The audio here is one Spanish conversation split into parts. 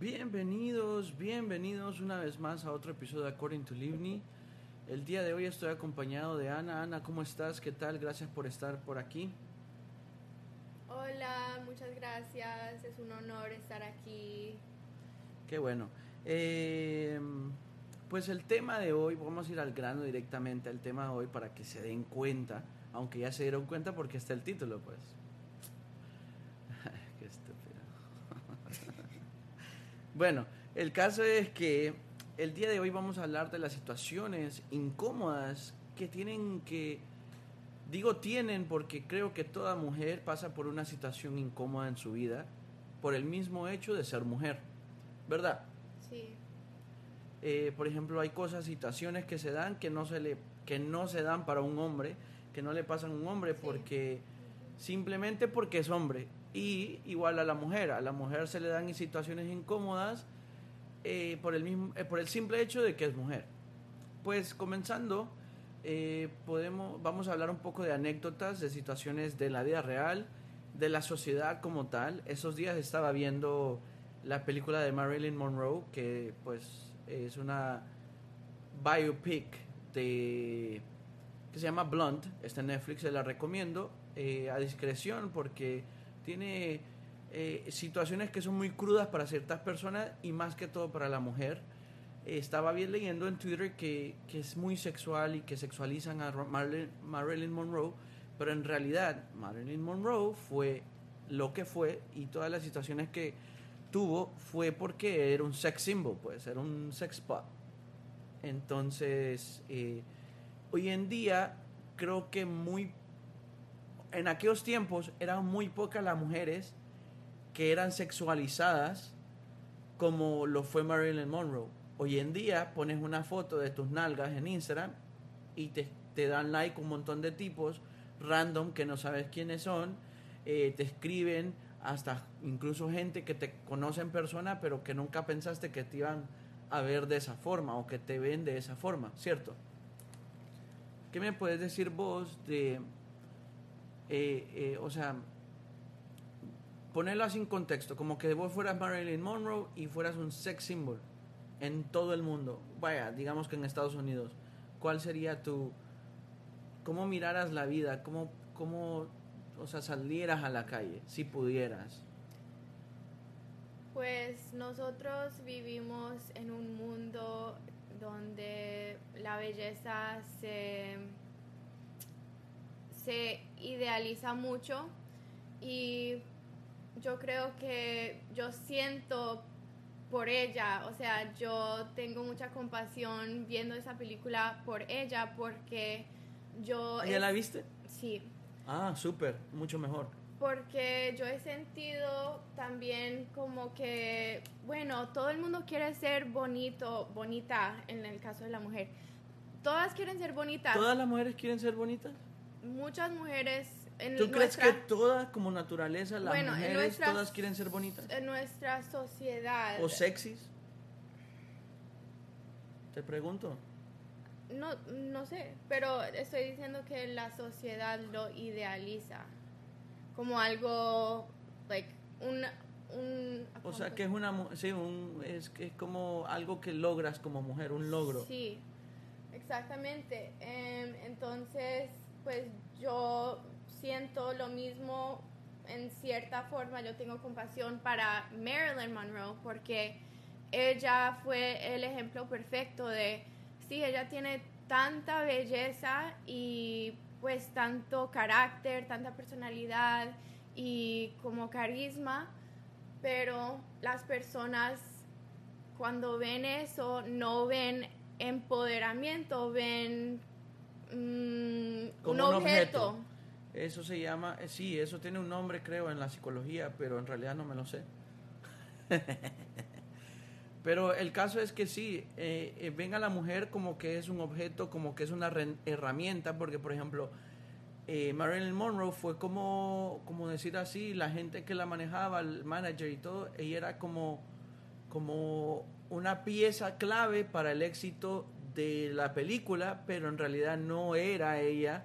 Bienvenidos, bienvenidos una vez más a otro episodio de According to Livni. El día de hoy estoy acompañado de Ana. Ana, ¿cómo estás? ¿Qué tal? Gracias por estar por aquí. Hola, muchas gracias. Es un honor estar aquí. Qué bueno. Eh, pues el tema de hoy, vamos a ir al grano directamente al tema de hoy para que se den cuenta, aunque ya se dieron cuenta porque está el título, pues. Qué estúpido. Bueno, el caso es que el día de hoy vamos a hablar de las situaciones incómodas que tienen que, digo tienen porque creo que toda mujer pasa por una situación incómoda en su vida por el mismo hecho de ser mujer, ¿verdad? Sí. Eh, por ejemplo, hay cosas, situaciones que se dan que no se le, que no se dan para un hombre, que no le pasan a un hombre Sí. porque simplemente porque es hombre. Y igual a la mujer, a la mujer se le dan situaciones incómodas eh, por el mismo, eh, por el simple hecho de que es mujer. Pues comenzando, eh, podemos, vamos a hablar un poco de anécdotas, de situaciones de la vida real, de la sociedad como tal. Esos días estaba viendo la película de Marilyn Monroe, que pues es una biopic de que se llama Blunt, está en Netflix, se la recomiendo a discreción porque tiene eh, situaciones que son muy crudas para ciertas personas y más que todo para la mujer. Estaba bien leyendo en Twitter que, es muy sexual y que sexualizan a Marilyn, Monroe, pero en realidad Marilyn Monroe fue lo que fue y todas las situaciones que tuvo fue porque era un sex symbol, pues era un sex spot. Entonces, eh, hoy en día creo que muy en aquellos tiempos eran muy pocas las mujeres que eran sexualizadas como lo fue Marilyn Monroe. Hoy en día pones una foto de tus nalgas en Instagram y te, te dan like un montón de tipos random que no sabes quiénes son, eh, te escriben hasta incluso gente que te conoce en persona pero que nunca pensaste que te iban a ver de esa forma o que te ven de esa forma, ¿cierto? ¿Qué me puedes decir vos de, eh, eh, o sea, ponerlo así en contexto, como que vos fueras Marilyn Monroe y fueras un sex symbol en todo el mundo, vaya, digamos que en Estados Unidos, ¿cuál sería tu, cómo miraras la vida, cómo, cómo, o sea, salieras a la calle, si pudieras? Pues nosotros vivimos en un mundo donde la belleza se, se idealiza mucho y yo creo que yo siento por ella, o sea, yo tengo mucha compasión viendo esa película por ella porque yo... ¿Ya la viste? Sí, Ah, súper, mucho mejor. porque yo he sentido también como que, bueno, todo el mundo quiere ser bonito, bonita en el caso de la mujer. Todas quieren ser bonitas. ¿Todas las mujeres quieren ser bonitas? Muchas mujeres en ¿Tú crees nuestra, que todas, como naturaleza, las Bueno, mujeres todas quieren ser bonitas? en nuestra sociedad. ¿O sexys? Te pregunto. no, no sé, pero estoy diciendo que la sociedad lo idealiza como algo, like, un... un O sea, que es una sí, un, es es como algo que logras como mujer, un logro. Sí, exactamente. Em, entonces, pues yo siento lo mismo en cierta forma. Yo tengo compasión para Marilyn Monroe porque ella fue el ejemplo perfecto de, sí, ella tiene tanta belleza y pues tanto carácter, tanta personalidad y como carisma, pero las personas cuando ven eso no ven empoderamiento, ven mm, Como un objeto. objeto. Eso se llama, eh, sí, eso tiene un nombre creo en la psicología, pero en realidad no me lo sé. pero el caso es que sí, eh, eh, ven a la mujer como que es un objeto, como que es una herramienta, porque por ejemplo, eh, Marilyn Monroe fue como, como decir así, la gente que la manejaba, el manager y todo, ella era como, como una pieza clave para el éxito de la película, pero en realidad no era ella,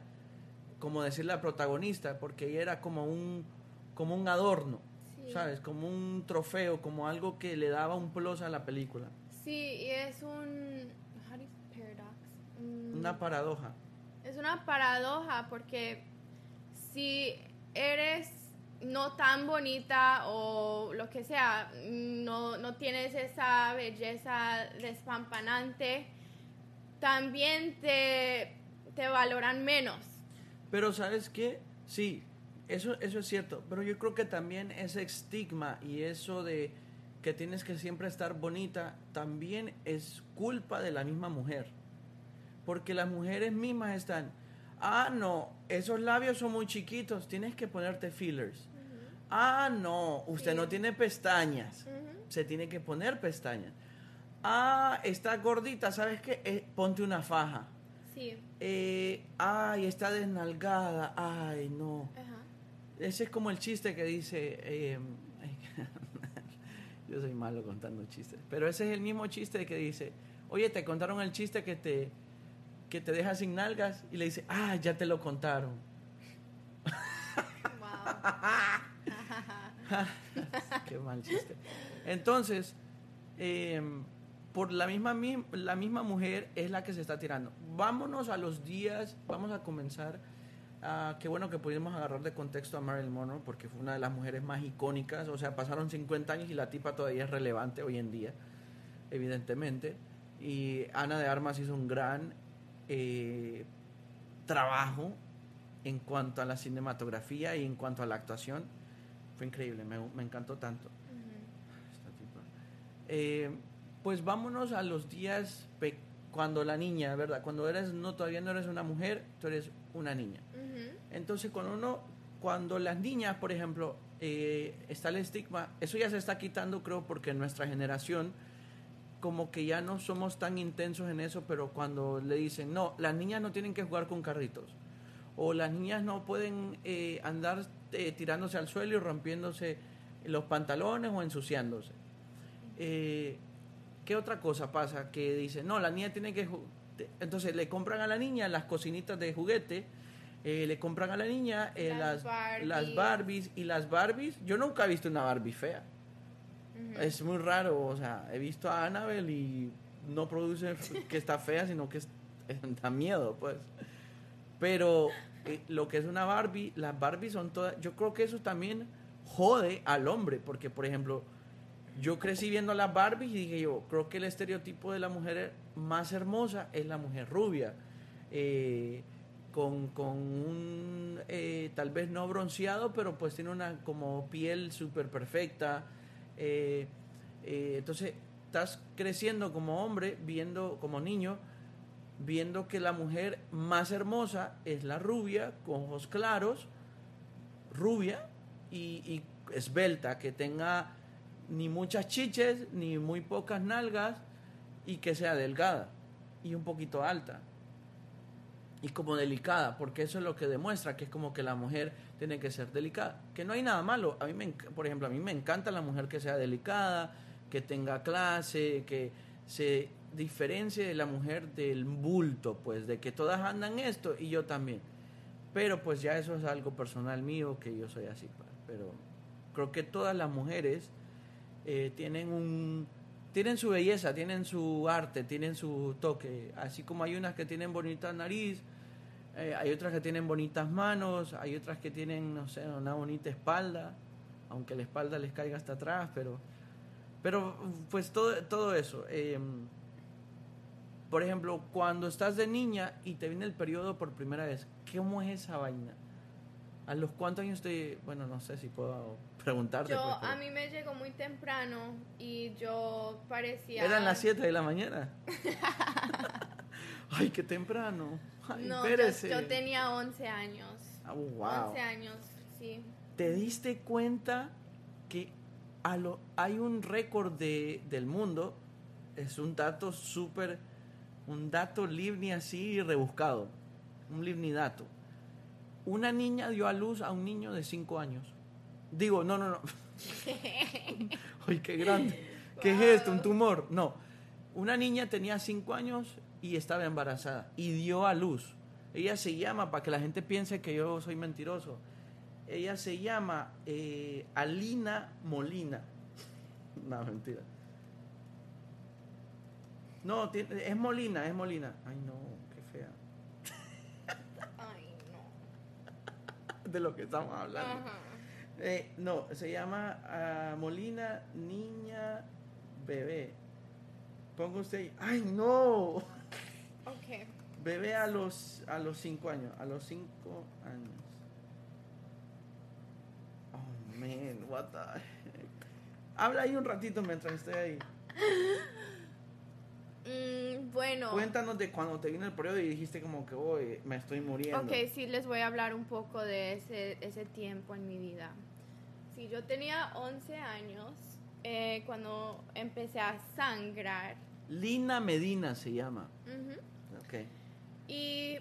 como decir la protagonista, porque ella era como un, como un adorno. Sí. ¿sabes? Como un trofeo, como algo que le daba un plus a la película. Sí, y es un... You, paradox? Mm, Una paradoja. Es una paradoja porque si eres no tan bonita o lo que sea, no, no tienes esa belleza despampanante, también te, te valoran menos. Pero ¿sabes qué? Sí, eso, eso es cierto, pero yo creo que también ese estigma y eso de que tienes que siempre estar bonita, también es culpa de la misma mujer. Porque las mujeres mismas están, ah, no, esos labios son muy chiquitos, tienes que ponerte fillers. Ah, no, usted Sí. no tiene pestañas, se tiene que poner pestañas. Ah, está gordita, ¿sabes qué? Eh, ponte una faja. Sí. Eh, ay, está desnalgada, ay, no. Ajá. Ese es como el chiste que dice. eh, yo soy malo contando chistes. Pero ese es el mismo chiste que dice: Oye, te contaron el chiste que te, que te deja sin nalgas. Y le dice: Ah, ya te lo contaron. Wow. Qué mal chiste. Entonces, eh, por la misma, mi- la misma mujer es la que se está tirando. Vámonos a los días, vamos a comenzar. ah, qué bueno que pudimos agarrar de contexto a Marilyn Monroe porque fue una de las mujeres más icónicas. O sea, pasaron 50 años y la tipa todavía es relevante hoy en día, evidentemente. Y Ana de Armas hizo un gran eh, trabajo en cuanto a la cinematografía y en cuanto a la actuación. Fue increíble, me, me encantó tanto. Ujú. Esta tipa. Eh, pues vámonos a los días pe- cuando la niña, ¿verdad? Cuando eres, no, todavía no eres una mujer, tú eres una niña. Entonces, cuando uno, cuando las niñas, por ejemplo, eh, está el estigma, eso ya se está quitando, creo, porque en nuestra generación, como que ya no somos tan intensos en eso, pero cuando le dicen, no, las niñas no tienen que jugar con carritos, o las niñas no pueden eh, andar eh, tirándose al suelo y rompiéndose los pantalones o ensuciándose. Eh, ¿Qué otra cosa pasa? Que dicen, no, la niña tiene que... Entonces le compran a la niña las cocinitas de juguete, eh, le compran a la niña eh, Las las, Barbies. las Barbies y las Barbies. Yo nunca he visto una Barbie fea. Ujú. Es muy raro, o sea, he visto a Annabelle y no produce que está fea, sino que es- da miedo, pues. Pero eh, lo que es una Barbie, las Barbies son todas. Yo creo que eso también jode al hombre, porque, por ejemplo, yo crecí viendo las Barbies y dije yo, creo que el estereotipo de la mujer más hermosa es la mujer rubia, eh, con, con un, eh, tal vez no bronceado, pero pues tiene una como piel súper perfecta. eh, entonces, estás creciendo como hombre, viendo como niño, viendo que la mujer más hermosa es la rubia, con ojos claros, rubia y esbelta, que tenga ni muchas chiches, ni muy pocas nalgas, y que sea delgada y un poquito alta. Y como delicada, porque eso es lo que demuestra, que es como que la mujer tiene que ser delicada. Que no hay nada malo. A mí, me, por ejemplo, a mí me encanta la mujer que sea delicada, que tenga clase, que se diferencie de la mujer del bulto, pues, de que todas andan esto y yo también. Pero pues ya eso es algo personal mío, que yo soy así. pues. Pero creo que todas las mujeres eh, tienen un tienen su belleza, tienen su arte, tienen su toque. Así como hay unas que tienen bonita nariz, eh, hay otras que tienen bonitas manos, hay otras que tienen, no sé, una bonita espalda, aunque la espalda les caiga hasta atrás, pero, pero pues todo, todo eso. eh, por ejemplo, cuando estás de niña y te viene el periodo por primera vez, ¿cómo es esa vaina? ¿A los cuántos años te.? Bueno, no sé si puedo preguntarte. Yo, pues, a mí me llegó muy temprano y yo parecía... Eran las 7 de la mañana. Ay, qué temprano. Ay, No, yo, yo tenía 11 años. Ah, wow. 11 años, sí. ¿Te diste cuenta que a lo, hay un récord de, del mundo? Es un dato súper, un dato livni así rebuscado. Un livni dato. Una niña dio a luz a un niño de 5 años. Digo, no, no, no. Ay, qué grande. ¿Qué es esto? ¿Un tumor? No. Una niña tenía 5 años y estaba embarazada y dio a luz. Ella se llama para que la gente piense que yo soy mentiroso. Ella se llama eh, Alina Molina. no, mentira. No, tiene- es Molina, es Molina. Ay, no, qué fea. Ay, no. De lo que estamos hablando. Ajá. Eh, no, se llama ah, Molina Niña Bebé. Ponga usted ahí. ¡Ay, no! Ok. Bebé a los a los cinco años. A los cinco años. Oh, man, what the heck. Habla ahí un ratito mientras estoy ahí. Mm, bueno. Cuéntanos de cuando te vino el periodo y dijiste como que, hoy me estoy muriendo. Ok, sí, les voy a hablar un poco de ese, ese tiempo en mi vida. Sí, yo tenía 11 años eh, cuando empecé a sangrar. Lina Medina se llama. Ujú. Ok. Y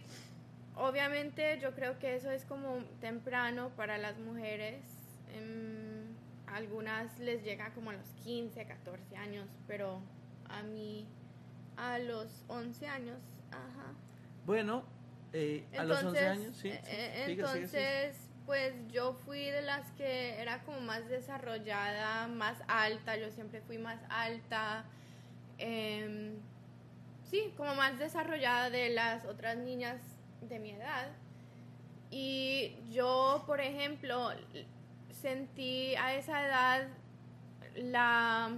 obviamente yo creo que eso es como temprano para las mujeres. Em, algunas les llega como a los 15, 14 años, pero a mí a los 11 años, ajá. Bueno, eh, a los 11 años, sí. eh, sí. eh, Sigue, entonces, sigue. pues yo fui de las que era como más desarrollada, más alta, yo siempre fui más alta. em, sí, como más desarrollada de las otras niñas de mi edad. Y yo, por ejemplo, sentí a esa edad la...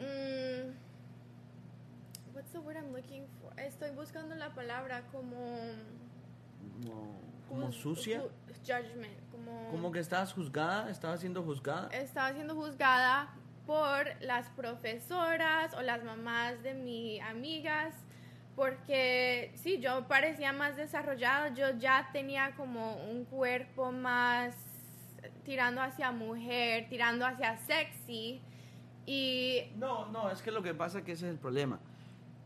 mm, what's the word I'm looking for? Estoy buscando la palabra como... Como, sucia. ju- Judgment, como... Como que estabas juzgada, estabas siendo juzgada. estaba siendo juzgada por las profesoras o las mamás de mis amigas porque sí, yo parecía más desarrollada, yo ya tenía como un cuerpo más tirando hacia mujer, tirando hacia sexy y No, no, es que lo que pasa es que ese es el problema.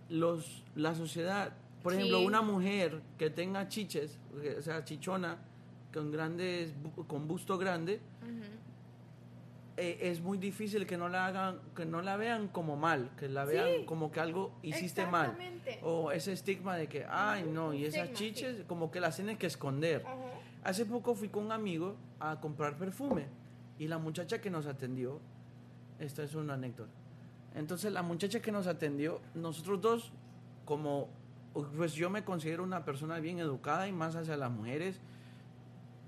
Los, la sociedad, por Sí. ejemplo, una mujer que tenga chiches, o sea, chichona, con grandes, con busto grande, eh, es muy difícil que no la hagan, que no la vean como mal, que la vean Sí. como que algo hiciste mal. O ese estigma de que, ay, no, y esas estigma, chiches como que las tienes que esconder. Hace poco fui con un amigo a comprar perfume y la muchacha que nos atendió, esta es una anécdota. Entonces la muchacha que nos atendió, nosotros dos, como, pues yo me considero una persona bien educada y más hacia las mujeres,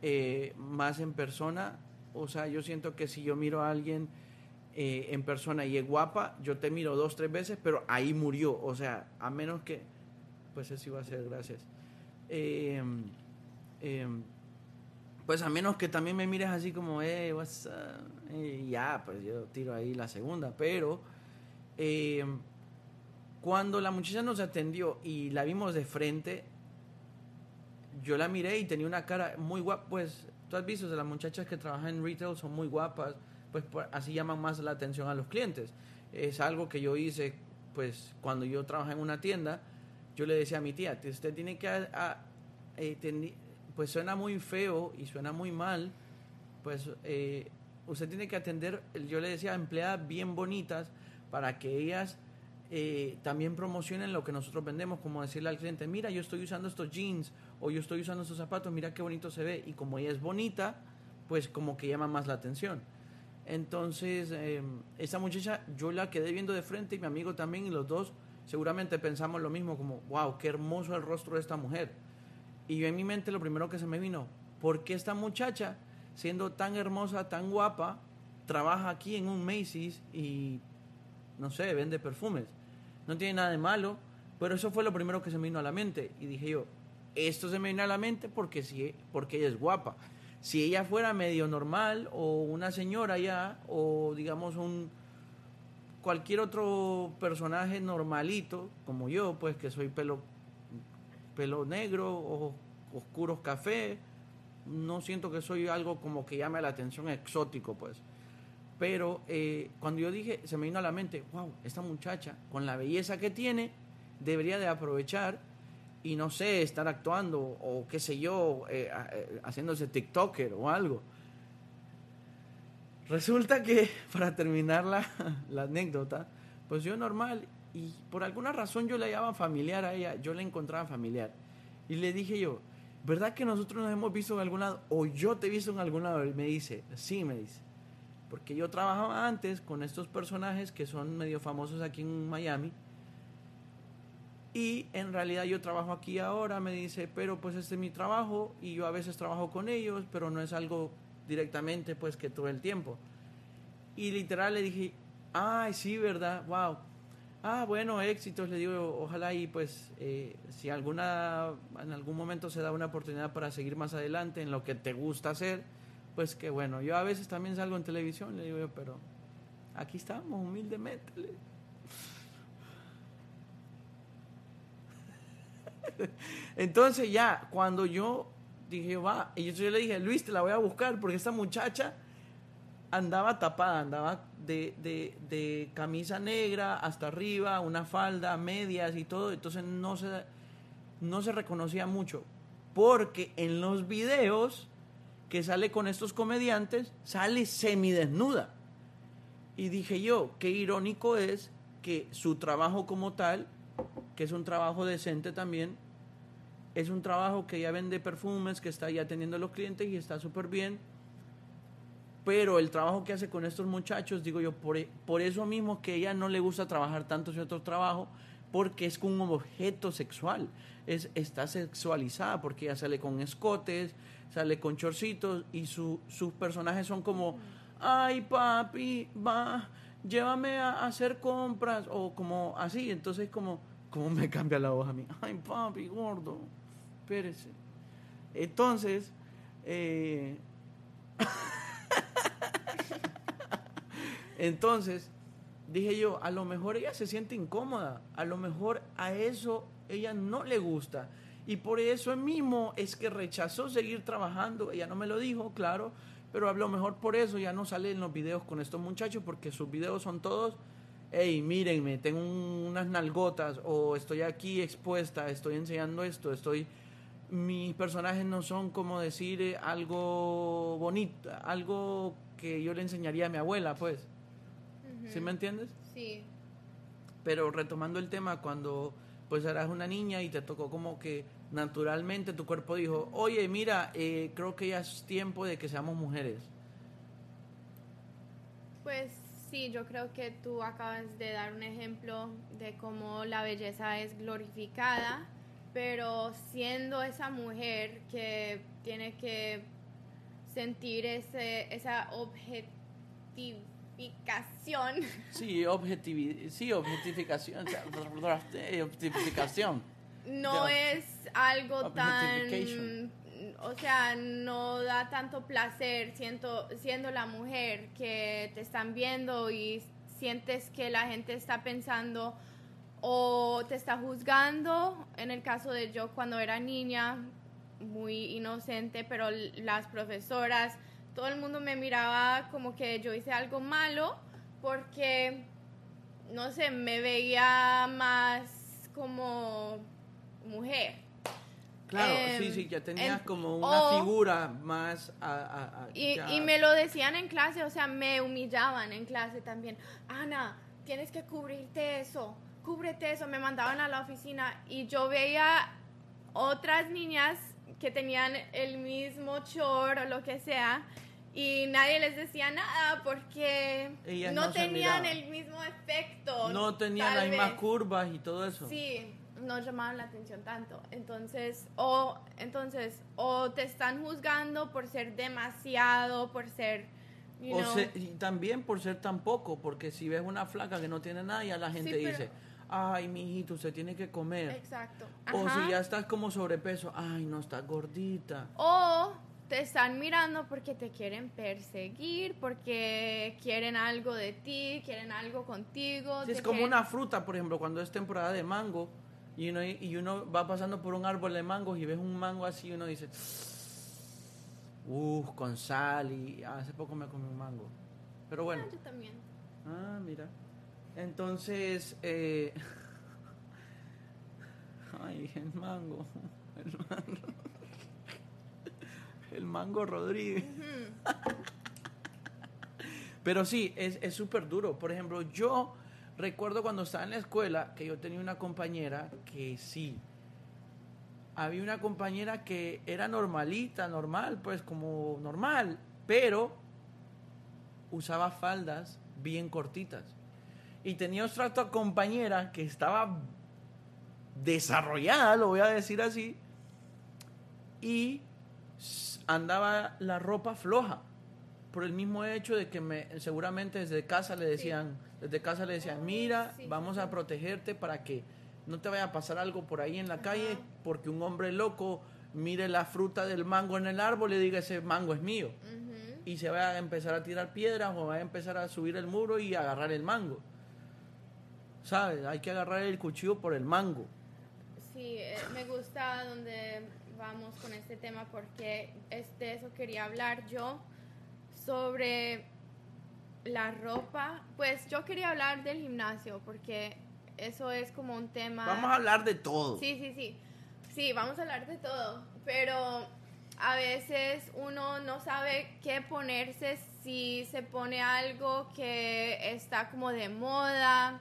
eh, más en persona. O sea, yo siento que si yo miro a alguien eh, en persona y es guapa, yo te miro dos, tres veces, pero ahí murió. O sea, a menos que, pues eso iba a ser, gracias. Eh, eh, pues a menos que también me mires así como, eh, what's up? Eh, ya, pues yo tiro ahí la segunda. Pero eh, cuando la muchacha nos atendió y la vimos de frente, yo la miré y tenía una cara muy guapa. Pues tú has visto, de las muchachas que trabajan en retail son muy guapas, pues por- así llaman más la atención a los clientes. Es algo que yo hice, pues cuando yo trabajaba en una tienda, yo le decía a mi tía, usted tiene que, a- a- eh, tendi- pues suena muy feo y suena muy mal, pues eh, usted tiene que atender, yo le decía, empleadas bien bonitas para que ellas eh, también promocionen lo que nosotros vendemos, como decirle al cliente, mira, yo estoy usando estos jeans o yo estoy usando estos zapatos, mira qué bonito se ve. Y como ella es bonita, pues como que llama más la atención. Entonces, eh, esa muchacha, yo la quedé viendo de frente y mi amigo también, y los dos seguramente pensamos lo mismo, como, wow, qué hermoso el rostro de esta mujer. Y yo en mi mente lo primero que se me vino, ¿por qué esta muchacha, siendo tan hermosa, tan guapa, trabaja aquí en un Macy's y, no sé, vende perfumes? No tiene nada de malo, pero eso fue lo primero que se me vino a la mente. Y dije yo, esto se me vino a la mente porque, si, porque ella es guapa. Si ella fuera medio normal o una señora ya, o digamos un cualquier otro personaje normalito, como yo, pues que soy pelo pelo negro, ojos oscuros café. No siento que soy algo como que llame la atención exótico, pues. Pero eh, cuando yo dije, se me vino a la mente, wow, esta muchacha, con la belleza que tiene, debería de aprovechar y no sé, estar actuando o qué sé yo, eh, eh, haciéndose TikToker o algo. Resulta que, para terminar la, la anécdota, pues yo normal, y por alguna razón yo la llamaba familiar a ella, yo la encontraba familiar. Y le dije yo, ¿verdad que nosotros nos hemos visto en algún lado? O yo te he visto en algún lado. Y me dice, sí, me dice. Porque yo trabajaba antes con estos personajes que son medio famosos aquí en Miami. Y en realidad yo trabajo aquí ahora, me dice, pero pues este es mi trabajo y yo a veces trabajo con ellos, pero no es algo directamente pues que todo el tiempo. Y literal le dije, ay, sí, ¿verdad? Wow. Ah, bueno, éxitos, le digo, ojalá y pues eh, si alguna, en algún momento se da una oportunidad para seguir más adelante en lo que te gusta hacer, pues que bueno, yo a veces también salgo en televisión, le digo yo, pero aquí estamos, humildemente. Entonces ya, cuando yo dije, va, y yo, le dije, Luis, te la voy a buscar porque esta muchacha andaba tapada, andaba de, de, camisa negra hasta arriba, una falda, medias y todo, entonces no se, no se reconocía mucho, porque en los videos que sale con estos comediantes, sale semidesnuda. Y dije yo, qué irónico es que su trabajo como tal, que es un trabajo decente también, es un trabajo que ya vende perfumes, que está ya atendiendo a los clientes y está súper bien. Pero el trabajo que hace con estos muchachos, digo yo, por, por eso mismo que ella no le gusta trabajar tanto otro trabajo, porque es un objeto sexual, es, está sexualizada, porque ella sale con escotes, sale con chorcitos y su, sus personajes son como, ay papi, va, llévame a hacer compras, o como así, entonces como, ¿cómo me cambia la voz a mí? Ay papi, gordo espérese. Entonces, eh, entonces, dije yo, a lo mejor ella se siente incómoda, a lo mejor a eso ella no le gusta. Y por eso mismo es que rechazó seguir trabajando. Ella no me lo dijo, claro, pero a lo mejor por eso ya no sale en los videos con estos muchachos, porque sus videos son todos, hey, mírenme, tengo unas nalgotas, o estoy aquí expuesta, estoy enseñando esto, estoy mis personajes no son como decir eh, algo bonito, algo que yo le enseñaría a mi abuela, pues. ¿Sí me entiendes? Sí. Pero retomando el tema, cuando pues eras una niña y te tocó como que naturalmente tu cuerpo dijo, oye, mira, eh, creo que ya es tiempo de que seamos mujeres. Pues sí, yo creo que tú acabas de dar un ejemplo de cómo la belleza es glorificada pero siendo esa mujer que tiene que sentir ese, esa objetificación. Sí, sí objetificación. objetificación. No es algo tan... O sea, no da tanto placer siendo, siendo la mujer que te están viendo y sientes que la gente está pensando o te está juzgando, en el caso de yo cuando era niña, muy inocente, pero las profesoras, todo el mundo me miraba como que yo hice algo malo porque, no sé, me veía más como mujer. Claro, sí, sí, ya tenías como una figura más... y, y me lo decían en clase, o sea, me humillaban en clase también. Ana, tienes que cubrirte eso cúbrete eso, me mandaban a la oficina y yo veía otras niñas que tenían el mismo chor o lo que sea y nadie les decía nada porque no, tenían el mismo efecto. No tenían las mismas curvas y todo eso. Sí, no llamaban la atención tanto. Entonces, o entonces o te están juzgando por ser demasiado, por ser y también por ser tan poco, porque si ves una flaca que no tiene nada, ya la gente dice, ay, mijito, se tiene que comer. Exacto. O si ya estás como sobrepeso, ay, no, estás gordita. O te están mirando porque te quieren perseguir, porque quieren algo de ti, quieren algo contigo. es como una fruta, por ejemplo, cuando es temporada de mango y uno, y uno va pasando por un árbol de mangos y ves un mango así, uno dice, uff, con sal y hace poco me comí un mango. Pero bueno. Ah, yo también. Ah, mira. Entonces, eh, ay, el mango, el mango, el mango Rodríguez. Pero sí, es súper duro. Por ejemplo, yo recuerdo cuando estaba en la escuela que yo tenía una compañera que sí, había una compañera que era normalita, normal, pues como normal, pero usaba faldas bien cortitas. Y tenía otra compañera que estaba desarrollada, lo voy a decir así, y andaba la ropa floja por el mismo hecho de que me, seguramente desde casa le decían, desde casa le decían, mira, vamos a protegerte para que no te vaya a pasar algo por ahí en la calle, porque un hombre loco mire la fruta del mango en el árbol y diga, ese mango es mío. Y se va a empezar a tirar piedras o va a empezar a subir el muro y agarrar el mango. ¿Sabes? Hay que agarrar el cuchillo por el mango. Sí, eh, me gusta donde vamos con este tema porque es de eso quería hablar yo sobre la ropa. Pues yo quería hablar del gimnasio porque eso es como un tema. Vamos a hablar de todo. Sí, sí, sí. Sí, vamos a hablar de todo. Pero a veces uno no sabe qué ponerse si se pone algo que está como de moda,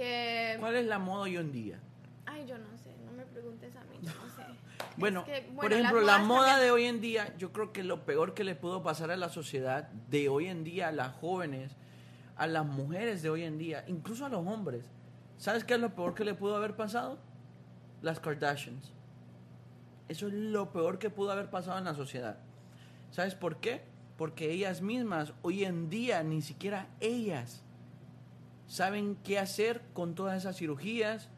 que... ¿Cuál es la moda hoy en día? Ay, yo no sé, no me preguntes a mí, yo no sé. bueno, por ejemplo, la moda de hoy en día, yo creo que lo peor que le pudo pasar a la sociedad de hoy en día, a las jóvenes, a las mujeres de hoy en día, incluso a los hombres, ¿sabes qué es lo peor que le pudo haber pasado? Las Kardashians. Eso es lo peor que pudo haber pasado en la sociedad. ¿Sabes por qué? Porque ellas mismas, hoy en día, ni siquiera ellas saben qué hacer con todas esas cirugías.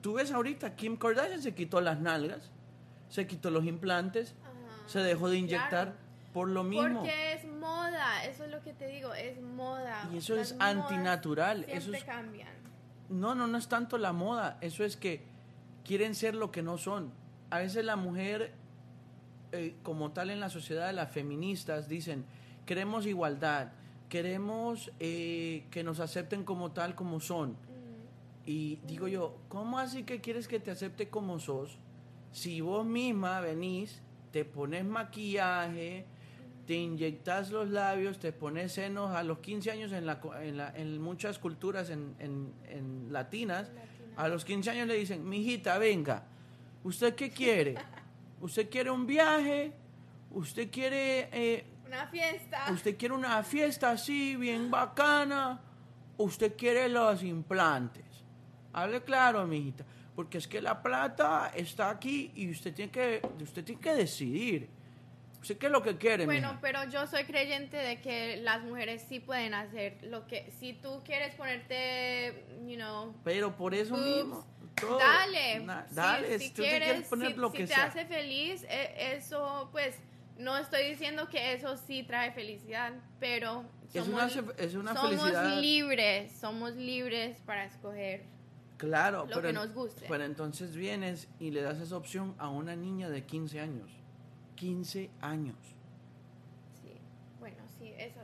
Tú ves ahorita, Kim Kardashian se quitó las nalgas, se quitó los implantes, se dejó de inyectar por lo mismo. Porque es moda, eso es lo que te digo, es moda. Y eso es antinatural. Eso es, cambian. No, no, no es tanto la moda, eso es que quieren ser lo que no son a veces la mujer, eh, como tal en la sociedad, las feministas dicen, queremos igualdad, queremos eh, que nos acepten como tal, como son. Y digo yo, ¿cómo así que quieres que te acepte como sos? Si vos misma venís, te pones maquillaje, te inyectas los labios, te pones senos a los 15 años en, la, en, muchas culturas en, en, latinas, a los 15 años le dicen, mijita, venga, ¿Usted qué quiere? ¿Usted quiere un viaje? ¿Usted quiere... Eh, una fiesta. ¿Usted quiere una fiesta así, bien bacana? ¿Usted quiere los implantes? Hable claro, mijita. Porque es que la plata está aquí y usted tiene que, usted tiene que decidir. ¿Usted qué es lo que quiere? Bueno, pero yo soy creyente de que las mujeres sí pueden hacer lo que... Si tú quieres ponerte, you know... Pero por eso mismo Dale. dale, si, quieres, poner lo que te hace feliz, e, eso pues no estoy diciendo que eso sí trae felicidad, pero somos, es una, somos libres, somos libres para escoger claro, lo que nos guste. Pero entonces vienes y le das esa opción a una niña de 15 años. 15 años. Sí, bueno, sí, eso.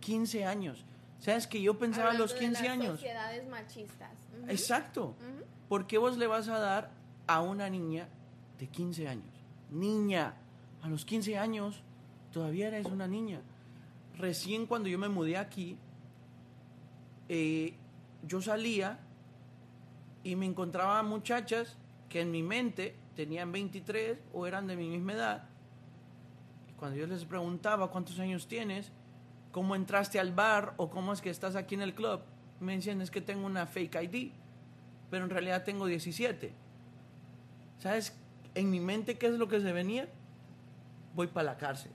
15 años. ¿Sabes que yo pensaba a los 15 años? Sociedades machistas. Exacto. ¿Por qué vos le vas a dar a una niña de 15 años? Niña, a los 15 años todavía eres una niña. Recién cuando yo me mudé aquí, eh, yo salía y me encontraba muchachas que en mi mente tenían 23 o eran de mi misma edad. Y cuando yo les preguntaba cuántos años tienes, cómo entraste al bar o cómo es que estás aquí en el club, me decían es que tengo una fake ID pero en realidad tengo 17. ¿Sabes? En mi mente, ¿qué es lo que se venía? Voy para la cárcel.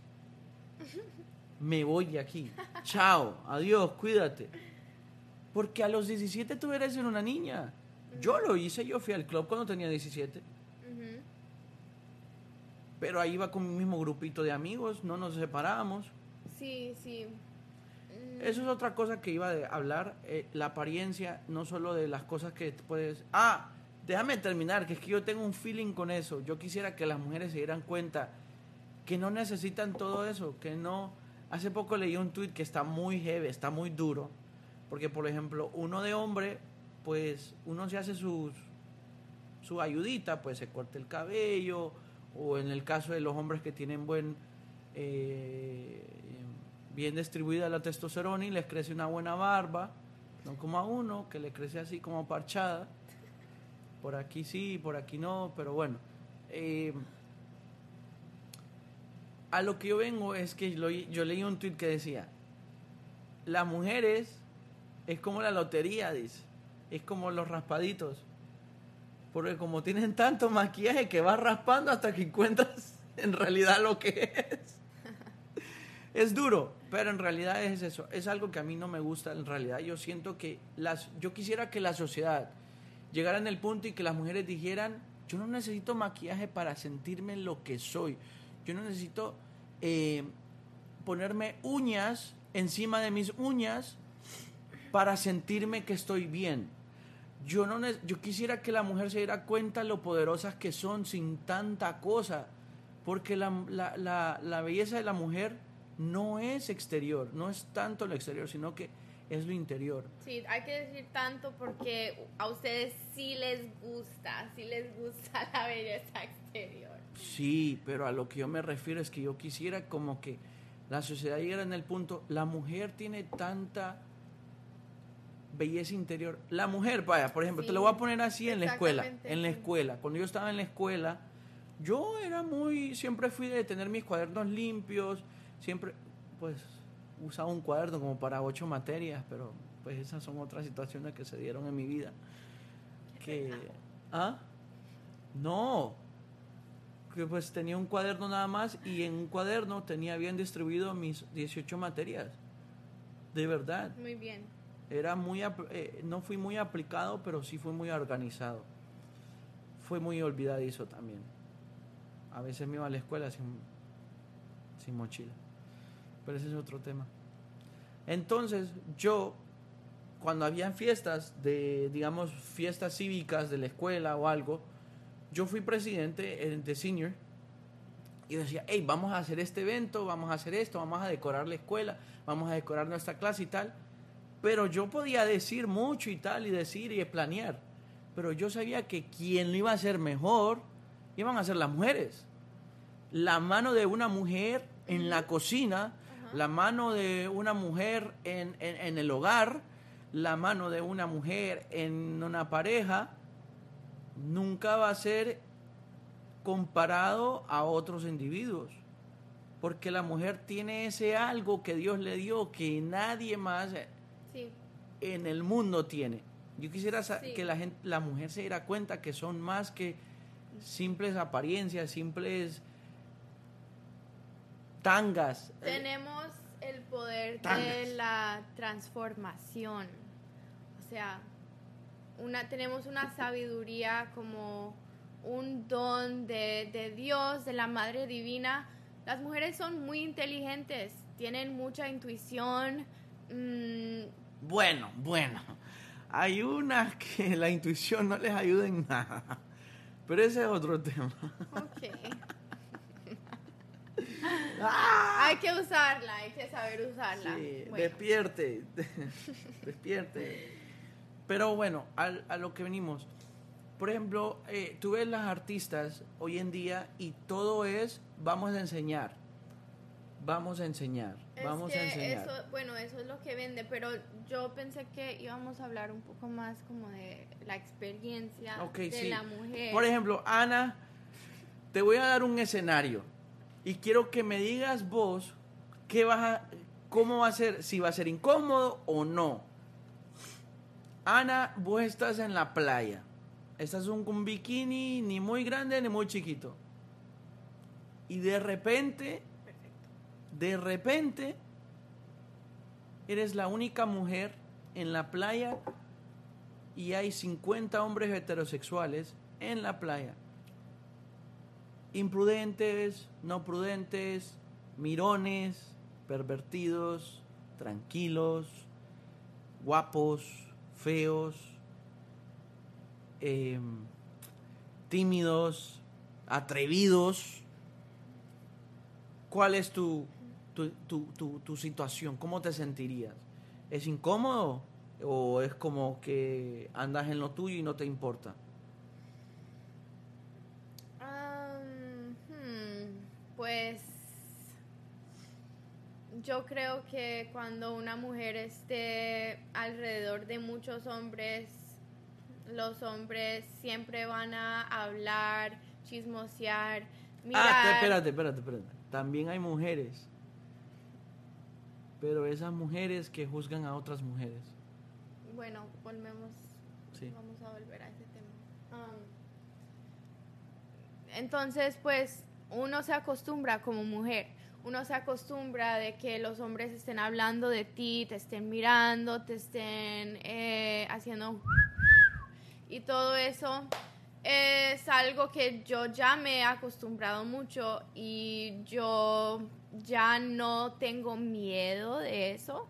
Me voy de aquí. Chao, adiós, cuídate. Porque a los 17 tú eres una niña. Yo lo hice, yo fui al club cuando tenía 17. Pero ahí iba con mi mismo grupito de amigos, no nos separábamos. Sí, sí. Eso es otra cosa que iba a hablar, eh, la apariencia, no solo de las cosas que puedes... Ah, déjame terminar, que es que yo tengo un feeling con eso. Yo quisiera que las mujeres se dieran cuenta que no necesitan todo eso, que no... Hace poco leí un tweet que está muy heavy, está muy duro, porque por ejemplo, uno de hombre, pues uno se hace sus, su ayudita, pues se corta el cabello, o en el caso de los hombres que tienen buen... Eh, bien distribuida la testosterona y les crece una buena barba, no como a uno que le crece así como parchada. Por aquí sí, por aquí no, pero bueno. eh, a lo que yo vengo es que lo- yo leí un tweet que decía, las mujeres es como la lotería, dice, es como los raspaditos, porque como tienen tanto maquillaje que vas raspando hasta que encuentras en realidad lo que es. Es duro, pero en realidad es eso. Es algo que a mí no me gusta. En realidad yo siento que las, yo quisiera que la sociedad llegara en el punto y que las mujeres dijeran, yo no necesito maquillaje para sentirme lo que soy. Yo no necesito eh, ponerme uñas encima de mis uñas para sentirme que estoy bien. Yo, no, yo quisiera que la mujer se diera cuenta lo poderosas que son sin tanta cosa, porque la, la- la- la belleza de la mujer no es exterior, no es tanto lo exterior, sino que es lo interior. Sí, hay que decir tanto porque a ustedes sí les gusta, sí les gusta la belleza exterior. Sí, pero a lo que yo me refiero es que yo quisiera como que la sociedad llegara en el punto, la mujer tiene tanta belleza interior. La mujer, vaya, por ejemplo, te lo voy a poner así en la escuela, en la escuela. Cuando yo estaba en la escuela, yo era muy, siempre fui de tener mis cuadernos limpios, siempre, pues, usaba un cuaderno como para ocho materias, pero pues esas son otras situaciones que se dieron en mi vida. Que, ¿ah? No, que pues tenía un cuaderno nada más y en un cuaderno tenía bien distribuido mis 18 materias. De verdad. Muy bien. Era muy, eh, no fui muy aplicado, pero sí fui muy organizado. Fue muy olvidadizo también. A veces me iba a la escuela sin, sin mochila. Pero ese es otro tema. Entonces, yo, cuando habían fiestas de, digamos, fiestas cívicas de la escuela o algo, yo fui presidente eh, de senior y decía, hey, vamos a hacer este evento, vamos a hacer esto, vamos a decorar la escuela, vamos a decorar nuestra clase y tal. Pero yo podía decir mucho y tal, y decir y planear. Pero yo sabía que quien lo iba a hacer mejor iban a ser las mujeres. La mano de una mujer en la cocina, la mano de una mujer en, en- en el hogar, la mano de una mujer en una pareja, nunca va a ser comparado a otros individuos. Porque la mujer tiene ese algo que Dios le dio que nadie más Sí, en el mundo tiene. Yo quisiera Sí. que la, gente, la mujer se diera cuenta que son más que simples apariencias, simples tangas. Tenemos el poder Tangas. de la transformación. O sea, una, tenemos una sabiduría como un don de, de Dios, de la Madre Divina. Las mujeres son muy inteligentes, tienen mucha intuición. mm, Bueno, bueno. Hay unas que la intuición no les ayuda en nada. Pero ese es otro tema. ok. hay que usarla, hay que saber usarla. Sí, Bueno, despierte, despierte. Pero bueno, al- a, lo que venimos. Por ejemplo, eh, tú ves las artistas hoy en día y todo es vamos a enseñar, vamos a enseñar, Es vamos a enseñar. Eso, bueno, eso es lo que vende, pero yo pensé que íbamos a hablar un poco más como de la experiencia Ok, de sí. la mujer. Por ejemplo, Ana, te voy a dar un escenario y quiero que me digas vos qué vas a, cómo va a ser, si va a ser incómodo o no. Ana, vos estás en la playa. Estás un, un bikini ni muy grande ni muy chiquito. Y de repente, de repente, eres la única mujer en la playa y hay 50 hombres heterosexuales en la playa. Imprudentes, no prudentes, mirones, pervertidos, tranquilos, guapos, feos, eh, tímidos, atrevidos. ¿Cuál es tu, tu, tu, tu, tu situación? ¿Cómo te sentirías? ¿Es incómodo o es como que andas en lo tuyo y no te importa? Hmm, pues yo creo que cuando una mujer esté alrededor de muchos hombres, los hombres siempre van a hablar, chismosear, Ah, mirar. te- espérate, espérate, espérate. También hay mujeres. Pero esas mujeres que juzgan a otras mujeres. Bueno, volvemos. Sí. Vamos a volver a ese tema. Um, entonces, pues, uno se acostumbra como mujer. Uno se acostumbra de que los hombres estén hablando de ti, te estén mirando, te estén eh, haciendo... Y todo eso es algo que yo ya me he acostumbrado mucho y yo ya no tengo miedo de eso.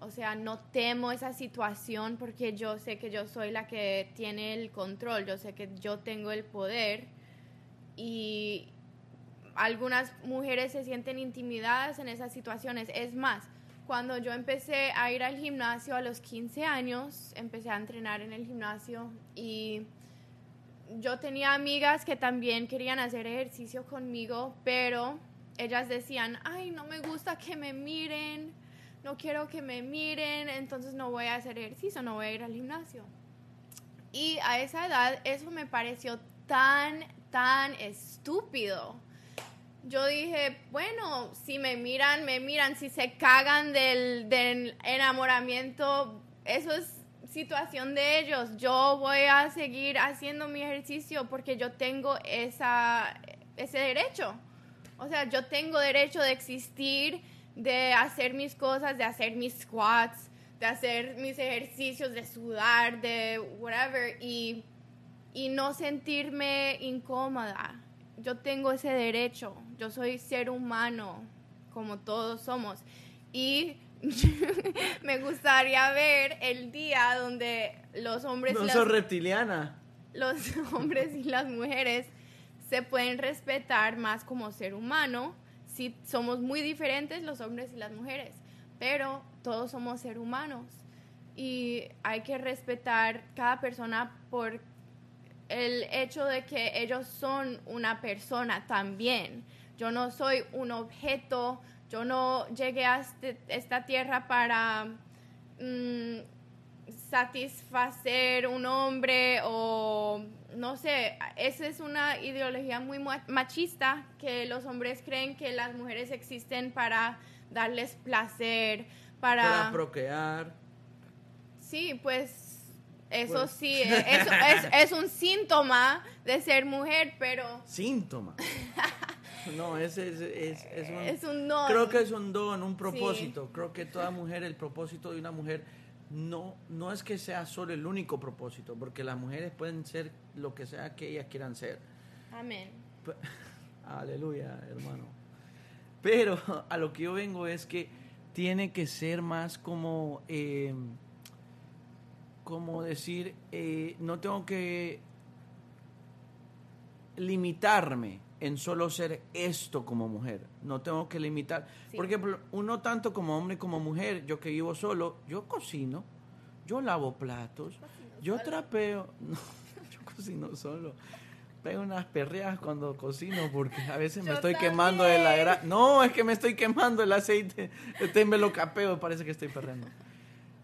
O sea, no temo esa situación porque yo sé que yo soy la que tiene el control, yo sé que yo tengo el poder y algunas mujeres se sienten intimidadas en esas situaciones. Es más, cuando yo empecé a ir al gimnasio a los 15 años, empecé a entrenar en el gimnasio y yo tenía amigas que también querían hacer ejercicio conmigo, pero ellas decían, ay, no me gusta que me miren, no quiero que me miren, entonces no voy a hacer ejercicio, no voy a ir al gimnasio. Y a esa edad eso me pareció tan, tan estúpido. Yo dije, bueno, si me miran, me miran, si se cagan del, del enamoramiento, eso es situación de ellos. Yo voy a seguir haciendo mi ejercicio porque yo tengo esa, ese derecho. O sea, yo tengo derecho de existir, de hacer mis cosas, de hacer mis squats, de hacer mis ejercicios, de sudar, de whatever, y, y no sentirme incómoda. Yo tengo ese derecho. Yo soy ser humano, como todos somos. Y me gustaría ver el día donde los hombres y No las sos reptiliana. los hombres y las mujeres se pueden respetar más como ser humano. Sí, somos muy diferentes los hombres y las mujeres, pero todos somos seres humanos y hay que respetar cada persona por el hecho de que ellos son una persona también. Yo no soy un objeto, yo no llegué a este- esta tierra para mm, satisfacer un hombre o no sé, esa es una ideología muy ma- machista que los hombres creen que las mujeres existen para darles placer, para... Para procrear. Sí, pues eso Pues- sí, eh, es, es un síntoma de ser mujer, pero Síntoma. No, ese es, es, es un... es un don. Creo que es un don, un propósito. Creo que toda mujer, el propósito de una mujer no, no es que sea solo el único propósito, porque las mujeres pueden ser lo que sea que ellas quieran ser. Amén. Aleluya, hermano. Pero a lo que yo vengo es que tiene que ser más como, eh, como decir, eh, no tengo que limitarme en solo ser esto como mujer. No tengo que limitar. Sí. Por ejemplo, uno tanto como hombre como mujer, yo que vivo solo, yo cocino, yo lavo platos, yo trapeo. No, yo cocino solo. Pego unas perreas cuando cocino porque a veces me Yo estoy quemando de la grasa. No, es que me estoy quemando el aceite. Este me lo capeo, parece que estoy perreando.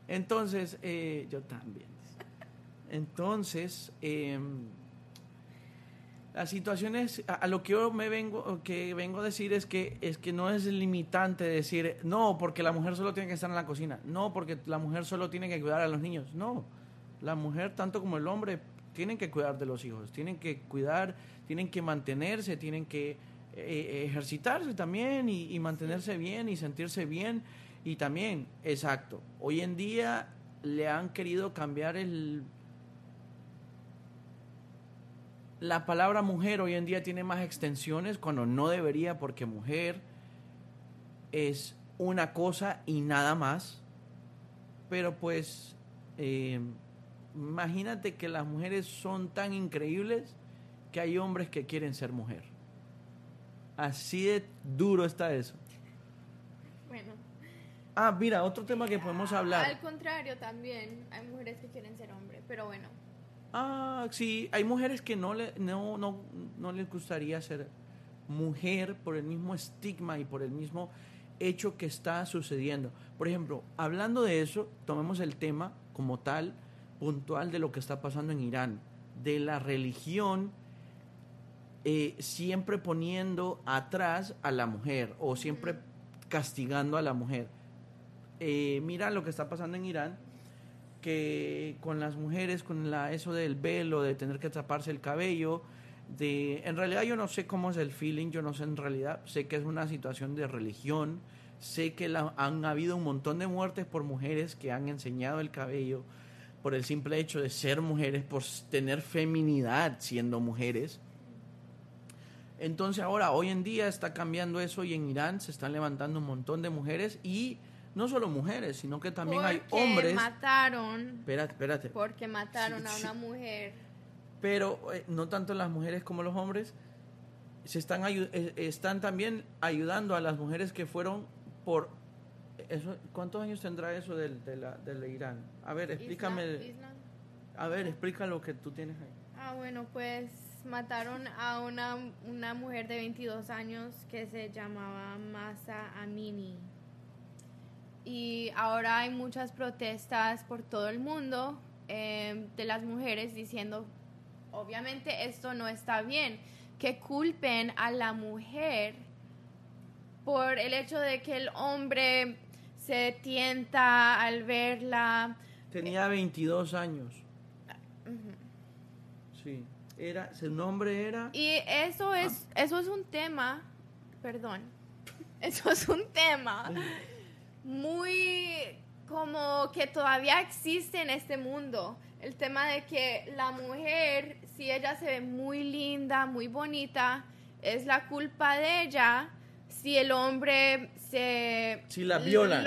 Entonces, eh, yo también. Entonces, em, las situaciones, a, lo que yo me vengo, que vengo a decir es que, es que no es limitante decir, no, porque la mujer solo tiene que estar en la cocina, no, porque la mujer solo tiene que cuidar a los niños, no, la mujer tanto como el hombre tienen que cuidar de los hijos, tienen que cuidar, tienen que mantenerse, tienen que eh, ejercitarse también y mantenerse bien y sentirse bien. Y también, exacto, hoy en día le han querido cambiar el la palabra mujer hoy en día tiene más extensiones cuando no debería porque mujer es una cosa y nada más. Pero pues eh, imagínate que las mujeres son tan increíbles que hay hombres que quieren ser mujer. Así de duro está eso. Bueno, Ah, mira, otro tema que podemos hablar. al contrario también hay mujeres que quieren ser hombre, pero bueno. Ah, sí, hay mujeres que no, le, no, no, no les gustaría ser mujer por el mismo estigma y por el mismo hecho que está sucediendo. Por ejemplo, hablando de eso, tomemos el tema como tal, puntual de lo que está pasando en Irán, de la religión eh, siempre poniendo atrás a la mujer o siempre castigando a la mujer. Eh, mira lo que está pasando en Irán, que con las mujeres, con la, eso del velo, de tener que taparse el cabello, de, en realidad yo no sé cómo es el feeling, yo no sé en realidad, sé que es una situación de religión, sé que han habido un montón de muertes por mujeres que han enseñado el cabello por el simple hecho de ser mujeres, por tener feminidad siendo mujeres. Entonces ahora, hoy en día está cambiando eso y en Irán se están levantando un montón de mujeres y no solo mujeres, sino que también hay hombres. mataron. Espérate, espérate. Porque mataron a una mujer. Pero eh, no tanto las mujeres como los hombres se están eh, están también ayudando a las mujeres que fueron por eso, ¿cuántos años tendrá eso del, de, la, del Irán? A ver, explícame. A ver, explica lo que tú tienes ahí. Ah, bueno, pues mataron a una, una mujer de 22 años que se llamaba Masa Amini. Y ahora hay muchas protestas por todo el mundo em, de las mujeres diciendo, obviamente esto no está bien, que culpen a la mujer por el hecho de que el hombre se tienta al verla. Tenía 22 años. Sí, era, su nombre era... Y eso es, eso es un tema, perdón, eso es un tema muy como que todavía existe en este mundo. El tema de que la mujer, si ella se ve muy linda, muy bonita, es la culpa de ella si el hombre se... Si la violan.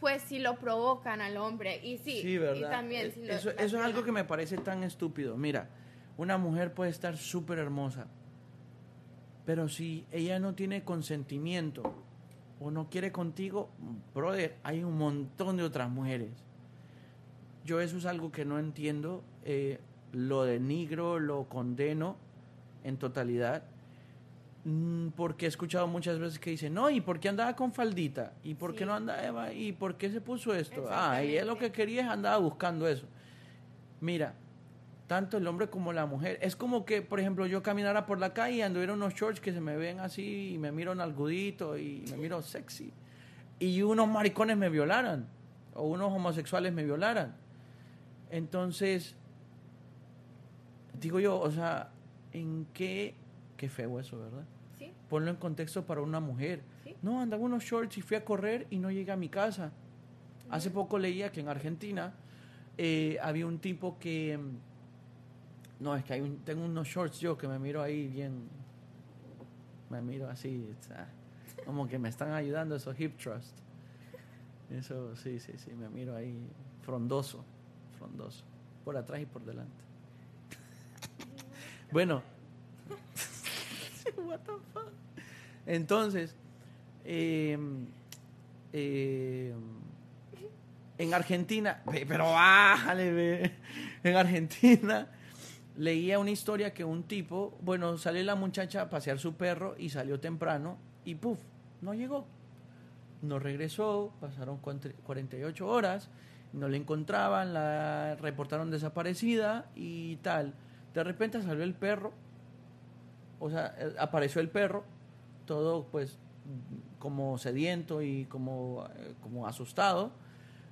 pues si lo provocan al hombre. Y sí, sí ¿verdad? también eh, eso, eso es algo que me parece tan estúpido. Mira, una mujer puede estar súper hermosa, pero si ella no tiene consentimiento o no quiere contigo, brother, hay un montón de otras mujeres. Yo eso es algo que no entiendo, eh, lo denigro, lo condeno en totalidad Mm, porque he escuchado muchas veces que dicen, no, ¿y por qué andaba con faldita? ¿Y por qué no andaba? ¿Y por qué se puso esto? Ah, y él lo que quería es andaba buscando eso. Mira, tanto el hombre como la mujer. Es como que, por ejemplo, yo caminara por la calle y anduviera unos shorts que se me ven así y me miro en algudito y me miro sexy. Y unos maricones me violaran o unos homosexuales me violaran. Entonces, digo yo, o sea, ¿en qué? Qué feo eso, ¿verdad? ponlo en contexto para una mujer. No, andaba unos shorts y fui a correr y no llegué a mi casa. Hace poco leía que en Argentina eh, había un tipo que... No, es que hay tengo unos shorts yo que me miro ahí bien... Me miro así, como que me están ayudando esos hip trust. Eso, sí, sí, sí, me miro ahí frondoso, frondoso, por atrás y por delante. bueno, what the fuck? Entonces, em, em, en Argentina, pero bájale, en Argentina leía una historia que un tipo, bueno, salió la muchacha a pasear su perro y salió temprano y puff, no llegó. No regresó, pasaron 48 horas, no le encontraban, la reportaron desaparecida y tal. De repente salió el perro o sea, eh, apareció el perro, todo pues como sediento y como, eh, como asustado.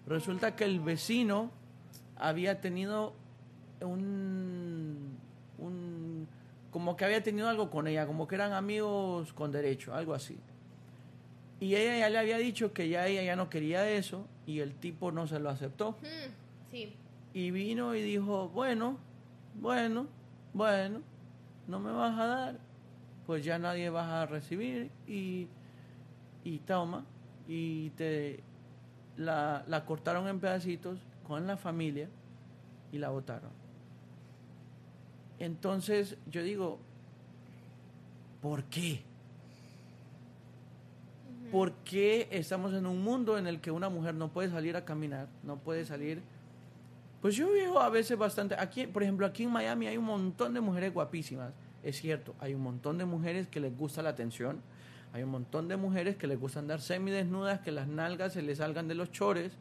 Resulta que el vecino había tenido un, un, como que había tenido algo con ella, como que eran amigos con derecho, algo así. Y ella ya le había dicho que ya ella ya no quería eso y el tipo no se lo aceptó. Sí. Y vino y dijo, bueno, bueno, bueno, no me vas a dar, pues ya nadie vas a recibir y, y toma, y te la, la cortaron en pedacitos con la familia y la botaron. Entonces yo digo, ¿por qué? ¿Por qué estamos en un mundo en el que una mujer no puede salir a caminar, no puede salir pues yo veo a veces bastante, aquí, por ejemplo, aquí en Miami hay un montón de mujeres guapísimas. Es cierto, hay un montón de mujeres que les gusta la atención, hay un montón de mujeres que les gusta andar semidesnudas, que las nalgas se les salgan de los chores,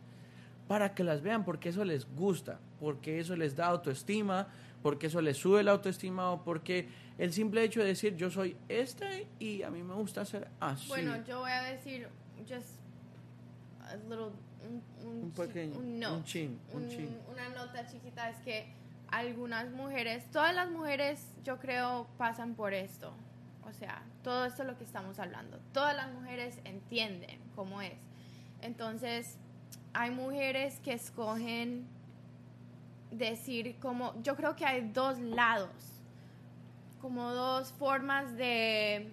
para que las vean, porque eso les gusta, porque eso les da autoestima, porque eso le sube la autoestima o porque el simple hecho de decir yo soy este y a mí me gusta ser así. Bueno, yo voy a decir just a little un, Un pequeño, un un chin, un un- chin. una nota chiquita es que algunas mujeres, todas las mujeres yo creo pasan por esto. O sea, todo esto es lo que estamos hablando. Todas las mujeres entienden cómo es. Entonces, hay mujeres que escogen decir como, yo creo que hay dos lados, como dos formas de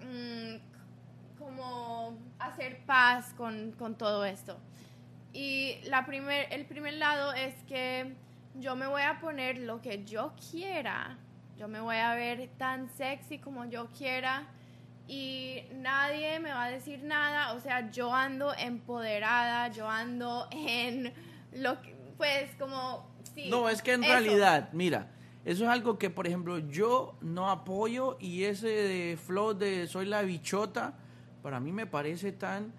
mm, como hacer paz con, con todo esto. Y la primer, el primer lado es que yo me voy a poner lo que yo quiera, yo me voy a ver tan sexy como yo quiera y nadie me va a decir nada, o sea, yo ando empoderada, yo ando en lo que, pues como, sí. No, es que en eso. realidad, mira, eso es algo que, por ejemplo, yo no apoyo y ese de flow de soy la bichota, para mí me parece tan...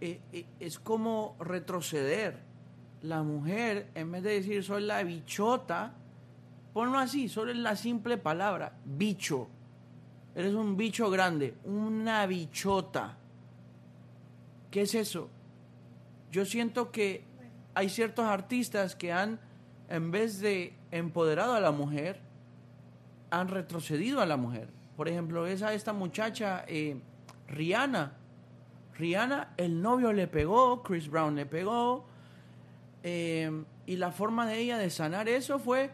eh, eh, es como retroceder. La mujer, en vez de decir soy la bichota, ponlo así, solo es la simple palabra, bicho. Eres un bicho grande, una bichota. ¿Qué es eso? Yo siento que hay ciertos artistas que han, en vez de empoderado a la mujer, han retrocedido a la mujer. Por ejemplo, esa esta muchacha, eh, Rihanna. Rihanna, el novio le pegó, Chris Brown le pegó, eh, y la forma de ella de sanar eso fue,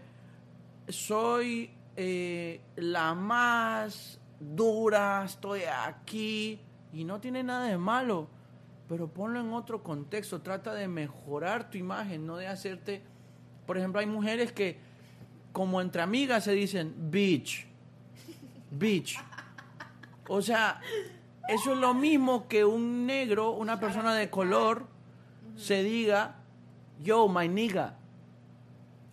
soy eh, la más dura, estoy aquí, y no tiene nada de malo, pero ponlo en otro contexto, trata de mejorar tu imagen, no de hacerte, por ejemplo, hay mujeres que como entre amigas se dicen bitch, bitch, o sea, eso es lo mismo que un negro, una persona de color, se diga, yo, my nigga.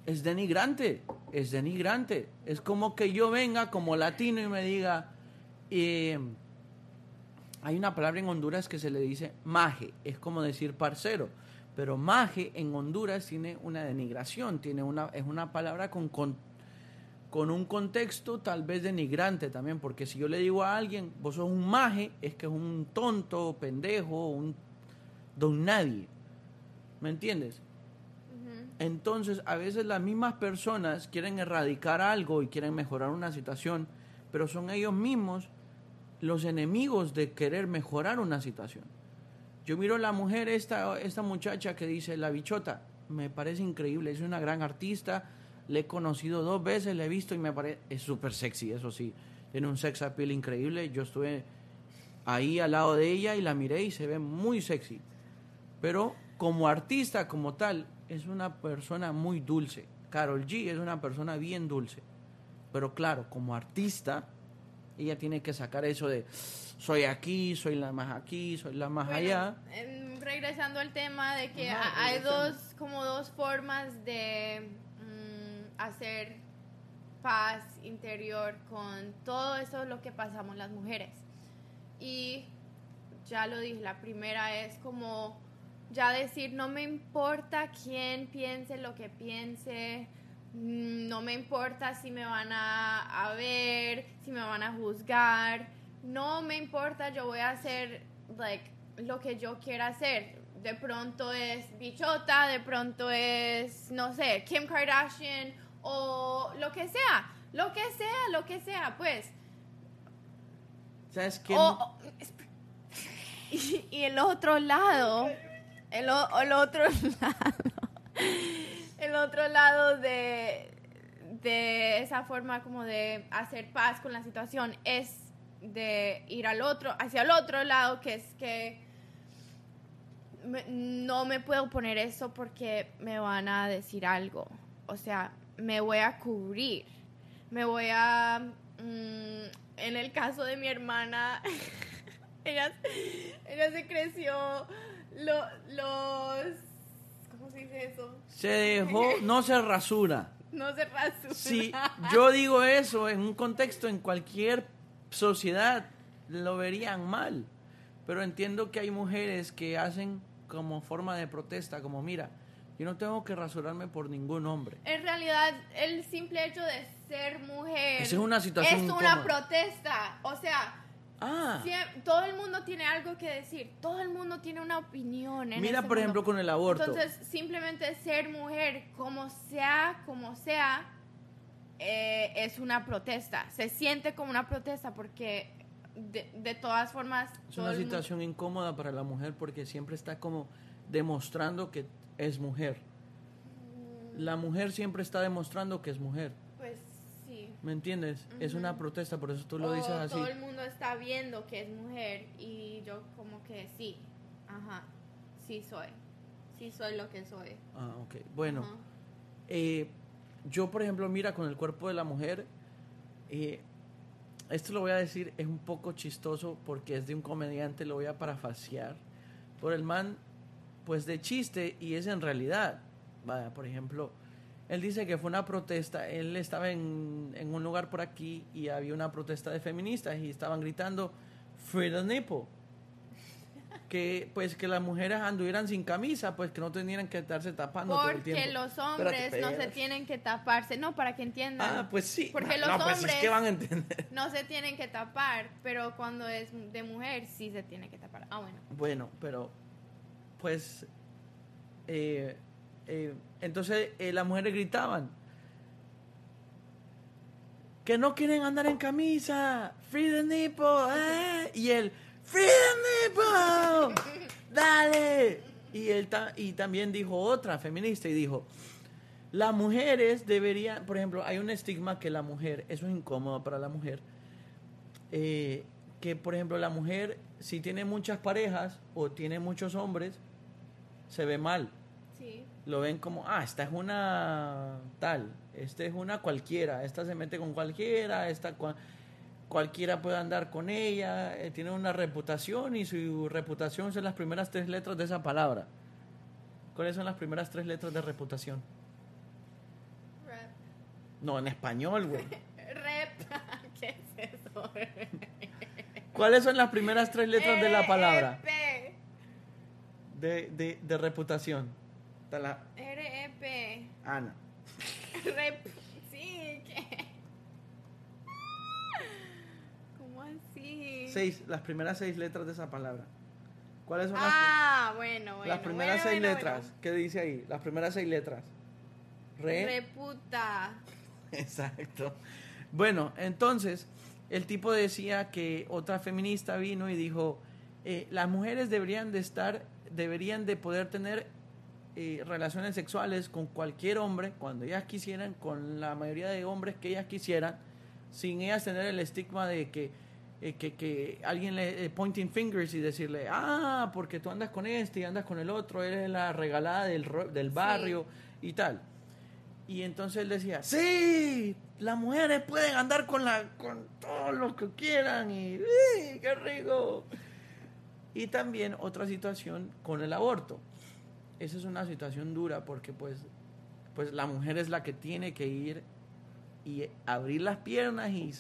Es denigrante, es denigrante. Es como que yo venga como latino y me diga, eh, hay una palabra en Honduras que se le dice maje, es como decir parcero, pero maje en Honduras tiene una denigración, tiene una, es una palabra con, con, con un contexto tal vez denigrante también, porque si yo le digo a alguien, vos sos un maje, es que es un tonto, pendejo, un don nadie. ¿Me entiendes? Entonces, a veces las mismas personas quieren erradicar algo y quieren mejorar una situación, pero son ellos mismos los enemigos de querer mejorar una situación. Yo miro a la mujer, esta, esta muchacha que dice la bichota, me parece increíble, es una gran artista, le he conocido dos veces, le he visto y me parece, es súper sexy, eso sí, tiene un sex appeal increíble, yo estuve ahí al lado de ella y la miré y se ve muy sexy, pero como artista, como tal, es una persona muy dulce. Carol G es una persona bien dulce. Pero claro, como artista, ella tiene que sacar eso de soy aquí, soy la más aquí, soy la más Bueno, allá. regresando al tema de que Ajá, ha- hay dos, como dos formas de mm, hacer paz interior con todo eso lo que pasamos las mujeres. Y ya lo dije, la primera es como ya decir, no me importa quién piense lo que piense, no me importa si me van a, a ver, si me van a juzgar, no me importa, yo voy a hacer like, lo que yo quiera hacer. De pronto es bichota, de pronto es, no sé, Kim Kardashian o lo que sea, lo que sea, lo que sea, pues. ¿Sabes qué? O- o- esp- y, y el otro lado, el, el otro lado, el otro lado de, de esa forma como de hacer paz con la situación es de ir al otro, hacia el otro lado, que es que no me puedo poner eso porque me van a decir algo. O sea, me voy a cubrir. Me voy a... mm, en el caso de mi hermana, ella, ella se creció lo- los... ¿Cómo se dice eso? Se dejó, no se rasura. No se rasura. Si yo digo eso en un contexto, en cualquier sociedad, lo verían mal. Pero entiendo que hay mujeres que hacen como forma de protesta, como mira, Yo no tengo que rasurarme por ningún hombre. En realidad, el simple hecho de ser mujer Esa es una situación es incómoda. una protesta. O sea, Ah, todo el mundo tiene algo que decir. Todo el mundo tiene una opinión. En mira por mundo. ejemplo con el aborto. Entonces, simplemente ser mujer, como sea, como sea, eh, es una protesta. Se siente como una protesta porque de, de todas formas... es una mundo- situación incómoda para la mujer porque siempre está como demostrando que es mujer. La mujer siempre está demostrando que es mujer. ¿Me entiendes? Es una protesta, por eso tú lo O dices así. Todo el mundo está viendo que es mujer y yo como que sí. Ajá. Sí soy. Sí soy lo que soy. Ah, ok. Bueno, Ajá. eh, yo por ejemplo, mira, con el cuerpo de la mujer, eh, esto lo voy a decir, es un poco chistoso porque es de un comediante, lo voy a parafasear. Por el man, pues de chiste y es en realidad. Vaya, por ejemplo, él dice que fue una protesta, él estaba en, en un lugar por aquí y había una protesta de feministas y estaban gritando, Free the nipple. Que pues que las mujeres anduvieran sin camisa, pues que no tenieran que estarse tapando todo el Porque tiempo. los hombres Espérate, no se tienen que taparse. No, para que entiendan. Ah, pues sí. Porque no, los no, pues es hombres- que van a entender. No se tienen que tapar, pero cuando es de mujer sí se tiene que tapar. Ah, bueno. Bueno, pero pues eh, eh, entonces eh, las mujeres gritaban que no quieren andar en camisa, free the nipple, eh", y él free the nipple, dale. Y él ta- y también dijo otra feminista y dijo las mujeres deberían, por ejemplo, hay un estigma que la mujer, eso es incómodo para la mujer, que por ejemplo la mujer si tiene muchas parejas o tiene muchos hombres se ve mal Sí. Lo ven como ah esta es una tal esta es una cualquiera esta se mete con cualquiera esta cua- cualquiera puede andar con ella eh, tiene una reputación y su reputación son las primeras tres letras de esa palabra cuáles son las primeras tres letras de reputación Rep. no en español güey Rep. ¿Qué es eso? cuáles son las primeras tres letras de la palabra R-E-P. de, de, de reputación Está la R-E-P. Ana Rep. Sí, ¿qué? ¿Cómo así? Seis, las primeras seis letras de esa palabra. ¿Cuáles son Ah, bueno, las, bueno. las primeras bueno, seis bueno, letras? ¿Qué dice ahí? Las primeras seis letras. Re. Reputa. Exacto. Bueno, entonces, el tipo decía que otra feminista vino y dijo, eh, las mujeres deberían de estar, deberían de poder tener eh, relaciones sexuales con cualquier hombre, cuando ellas quisieran, con la mayoría de hombres que ellas quisieran, sin ellas tener el estigma de que, eh, que, que alguien le eh, pointing fingers y decirle, ah, porque tú andas con este y andas con el otro, eres la regalada del, del barrio y tal. Y entonces él decía, sí, las mujeres pueden andar con, la, con todo lo que quieran y ¡uy, qué rico! Y también otra situación con el aborto. Esa es una situación dura porque pues, pues la mujer es la que tiene que ir y abrir las piernas y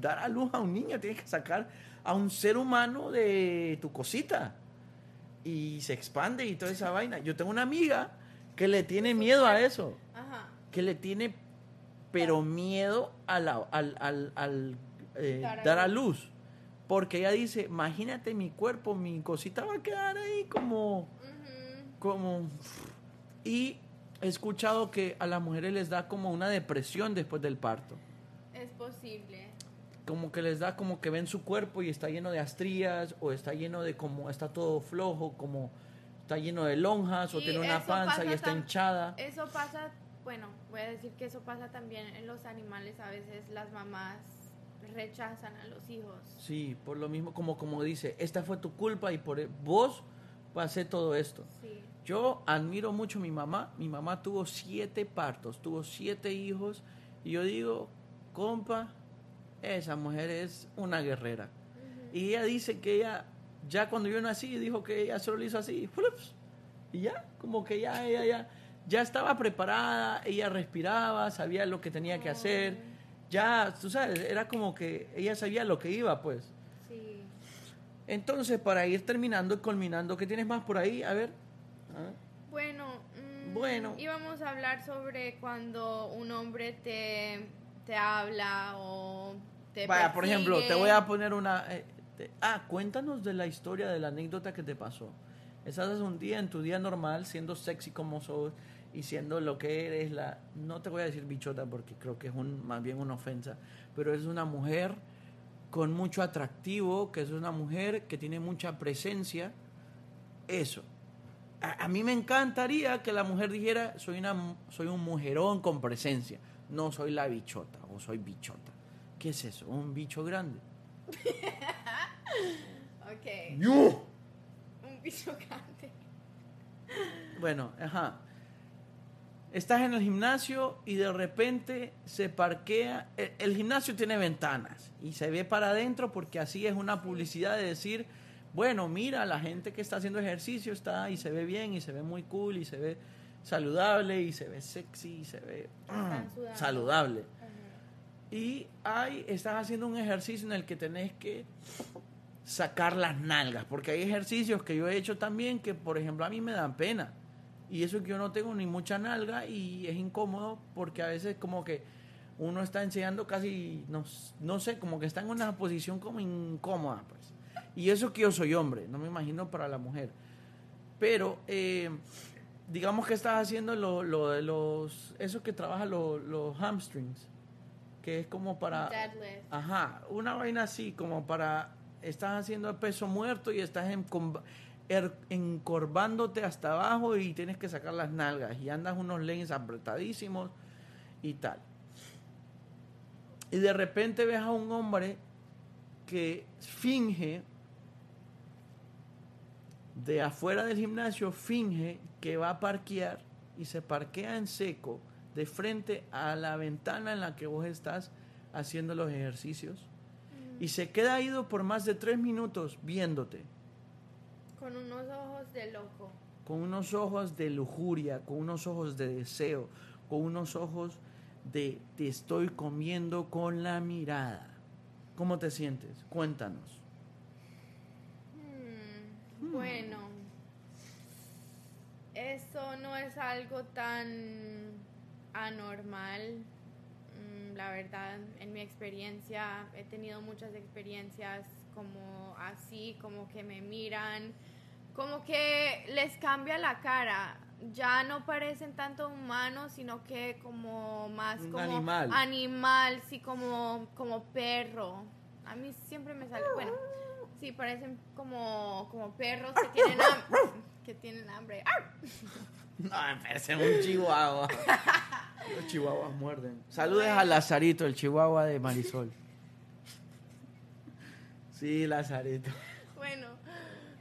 dar a luz a un niño. Tienes que sacar a un ser humano de tu cosita. Y se expande y toda esa vaina. Yo tengo una amiga que le tiene miedo a eso Ajá. que le tiene pero miedo a la- al, al- al, eh, Dar a luz. Porque ella dice, imagínate mi cuerpo, mi cosita va a quedar ahí como. Como... Y he escuchado que a las mujeres les da como una depresión después del parto. Es posible. Como que les da como que ven su cuerpo y está lleno de astrías o está lleno de como, está todo flojo, como está lleno de lonjas o tiene una panza y está hinchada. Eso pasa, bueno, voy a decir que eso pasa también en los animales. A veces las mamás rechazan a los hijos. Sí, por lo mismo, como, como dice, esta fue tu culpa y por e- vos pasé todo esto. Sí. Yo admiro mucho a mi mamá. Mi mamá tuvo siete partos, tuvo siete hijos. Y yo digo, compa, esa mujer es una guerrera. Y ella dice que ella, ya cuando yo nací, dijo que ella solo lo hizo así, y ya, como que ya, ella ya, ya estaba preparada, ella respiraba, sabía lo que tenía que hacer. Ya, tú sabes, era como que ella sabía lo que iba, pues. Sí. Entonces, para ir terminando y culminando, ¿qué tienes más por ahí? A ver. Ah, Bueno, mm, Bueno. Íbamos a hablar sobre cuando un hombre te, te habla o te Vaya, por ejemplo, te voy a poner una... eh, te- ah, cuéntanos de la historia, de la anécdota que te pasó. Estás un día en tu día normal, siendo sexy como sos y siendo lo que eres, la... No te voy a decir bichota porque creo que es un, más bien una ofensa, pero es una mujer con mucho atractivo, que es una mujer que tiene mucha presencia. Eso. A, a mí me encantaría que la mujer dijera, soy, una, soy un mujerón con presencia, no soy la bichota o soy bichota. ¿Qué es eso? Un bicho grande. Ok, un bicho grande. Bueno, ajá. Estás en el gimnasio y de repente se parquea. El, el gimnasio tiene ventanas y se ve para adentro porque así es una publicidad de decir, bueno, mira, la gente que está haciendo ejercicio está y se ve bien y se ve muy cool y se ve saludable y se ve sexy y se ve sudando. saludable. Y hay, estás haciendo un ejercicio en el que tenés que sacar las nalgas, porque hay ejercicios que yo he hecho también que, por ejemplo, a mí me dan pena. Y eso que yo no tengo ni mucha nalga y es incómodo porque a veces como que uno está enseñando casi, no, no sé, como que está en una posición como incómoda, pues. Y eso que yo soy hombre, no me imagino para la mujer. Pero, eh, digamos que estás haciendo lo, lo de los, eso que trabaja lo- los hamstrings, que es como para... Deadlift. Ajá, una vaina así, como para. Estás haciendo el peso muerto y estás er- encorvándote hasta abajo y tienes que sacar las nalgas y andas unos leggings apretadísimos y tal. Y de repente ves a un hombre que finge, de afuera del gimnasio, finge que va a parquear y se parquea en seco de frente a la ventana en la que vos estás haciendo los ejercicios y se queda ido por más de tres minutos viéndote Con unos ojos de loco. con unos ojos de lujuria, con unos ojos de deseo, con unos ojos de te estoy comiendo con la mirada. ¿Cómo te sientes? Cuéntanos. Hmm, Bueno, eso no es algo tan anormal. Mm, La verdad, en mi experiencia, he tenido muchas experiencias como así, como que me miran, como que les cambia la cara. Ya no parecen tanto humanos, sino que como más como animal. animal, sí, como, como perro. A mí siempre me sale, bueno, sí, parecen como, como perros que tienen, ham- que tienen hambre. No, me parece un chihuahua. Los chihuahuas muerden. Saludes a Lazarito, el chihuahua de Marisol. Sí, Lazarito. Bueno,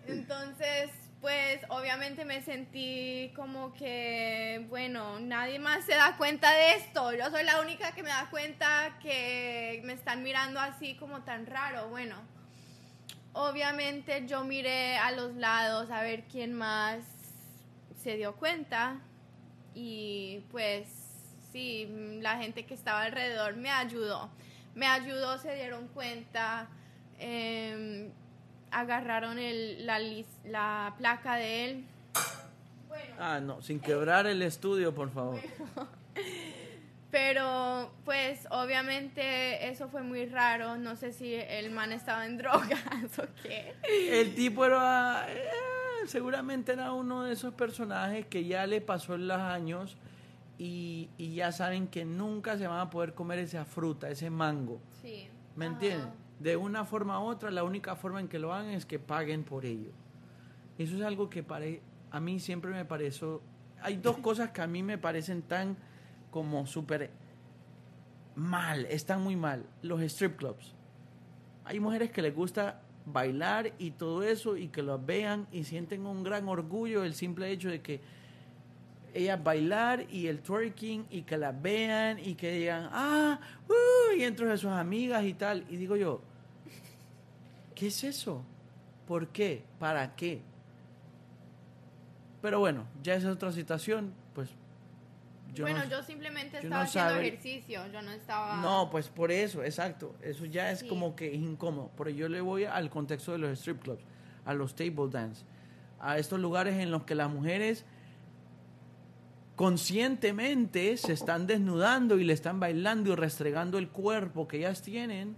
entonces, pues obviamente me sentí como que, bueno, nadie más se da cuenta de esto. Yo soy la única que me da cuenta que me están mirando así como tan raro. Bueno, obviamente yo miré a los lados a ver quién más se dio cuenta y pues sí, la gente que estaba alrededor me ayudó. Me ayudó, se dieron cuenta, em, agarraron el, la, la placa de él. Bueno, Ah, no, sin quebrar el estudio, por favor. pero pues obviamente eso fue muy raro. No sé si el man estaba en drogas o qué. El tipo era. eh, seguramente era uno de esos personajes que ya le pasó los años y, y ya saben que nunca se van a poder comer esa fruta, ese mango. Sí. ¿Me entienden? De una forma u otra, la única forma en que lo hagan es que paguen por ello. Eso es algo que pare, a mí siempre me pareció... Hay dos cosas que a mí me parecen tan como súper mal, están muy mal. Los strip clubs. Hay mujeres que les gusta bailar y todo eso y que los vean y sienten un gran orgullo el simple hecho de que ellas bailar y el twerking y que las vean y que digan, ah, uh, y entre sus amigas y tal. Y digo yo, ¿qué es eso? ¿Por qué? ¿Para qué? Pero bueno, ya es otra situación, yo bueno, no, yo simplemente yo estaba no haciendo sabe- ejercicio, yo no estaba... no, pues por eso, exacto. Eso ya es Sí. como que es incómodo. Pero yo le voy al contexto de los strip clubs, a los table dance, a estos lugares en los que las mujeres conscientemente se están desnudando y le están bailando y restregando el cuerpo que ellas tienen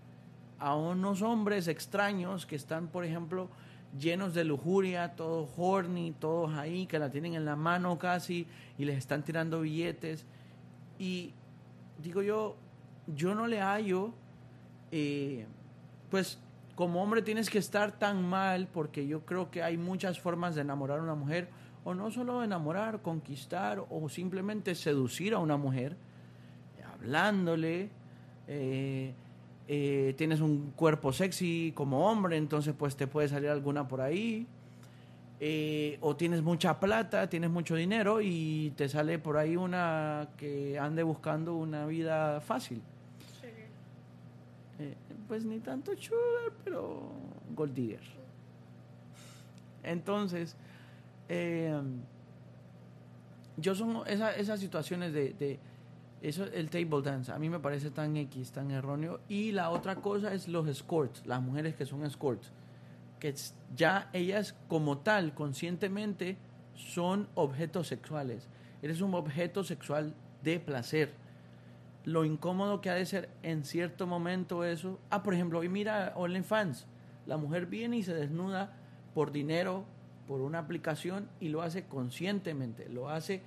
a unos hombres extraños que están, por ejemplo, llenos de lujuria, todos horny, todos ahí, que la tienen en la mano casi y les están tirando billetes. Y digo yo, yo no le hallo, eh, pues como hombre tienes que estar tan mal porque yo creo que hay muchas formas de enamorar a una mujer, o no solo enamorar, conquistar o simplemente seducir a una mujer, hablándole. Eh, eh, tienes un cuerpo sexy como hombre, entonces pues te puede salir alguna por ahí. Eh, o tienes mucha plata, tienes mucho dinero y te sale por ahí una que ande buscando una vida fácil. Eh, pues ni tanto sugar, pero gold digger. Entonces, yo son esas situaciones de eso, el table dance, a mí me parece tan X, tan erróneo. Y la otra cosa es los escorts, las mujeres que son escorts, que ya ellas como tal, conscientemente, son objetos sexuales. Eres un objeto sexual de placer. Lo incómodo que ha de ser en cierto momento eso. Ah, por ejemplo, hoy mira OnlyFans. La mujer viene y se desnuda por dinero, por una aplicación y lo hace conscientemente, lo hace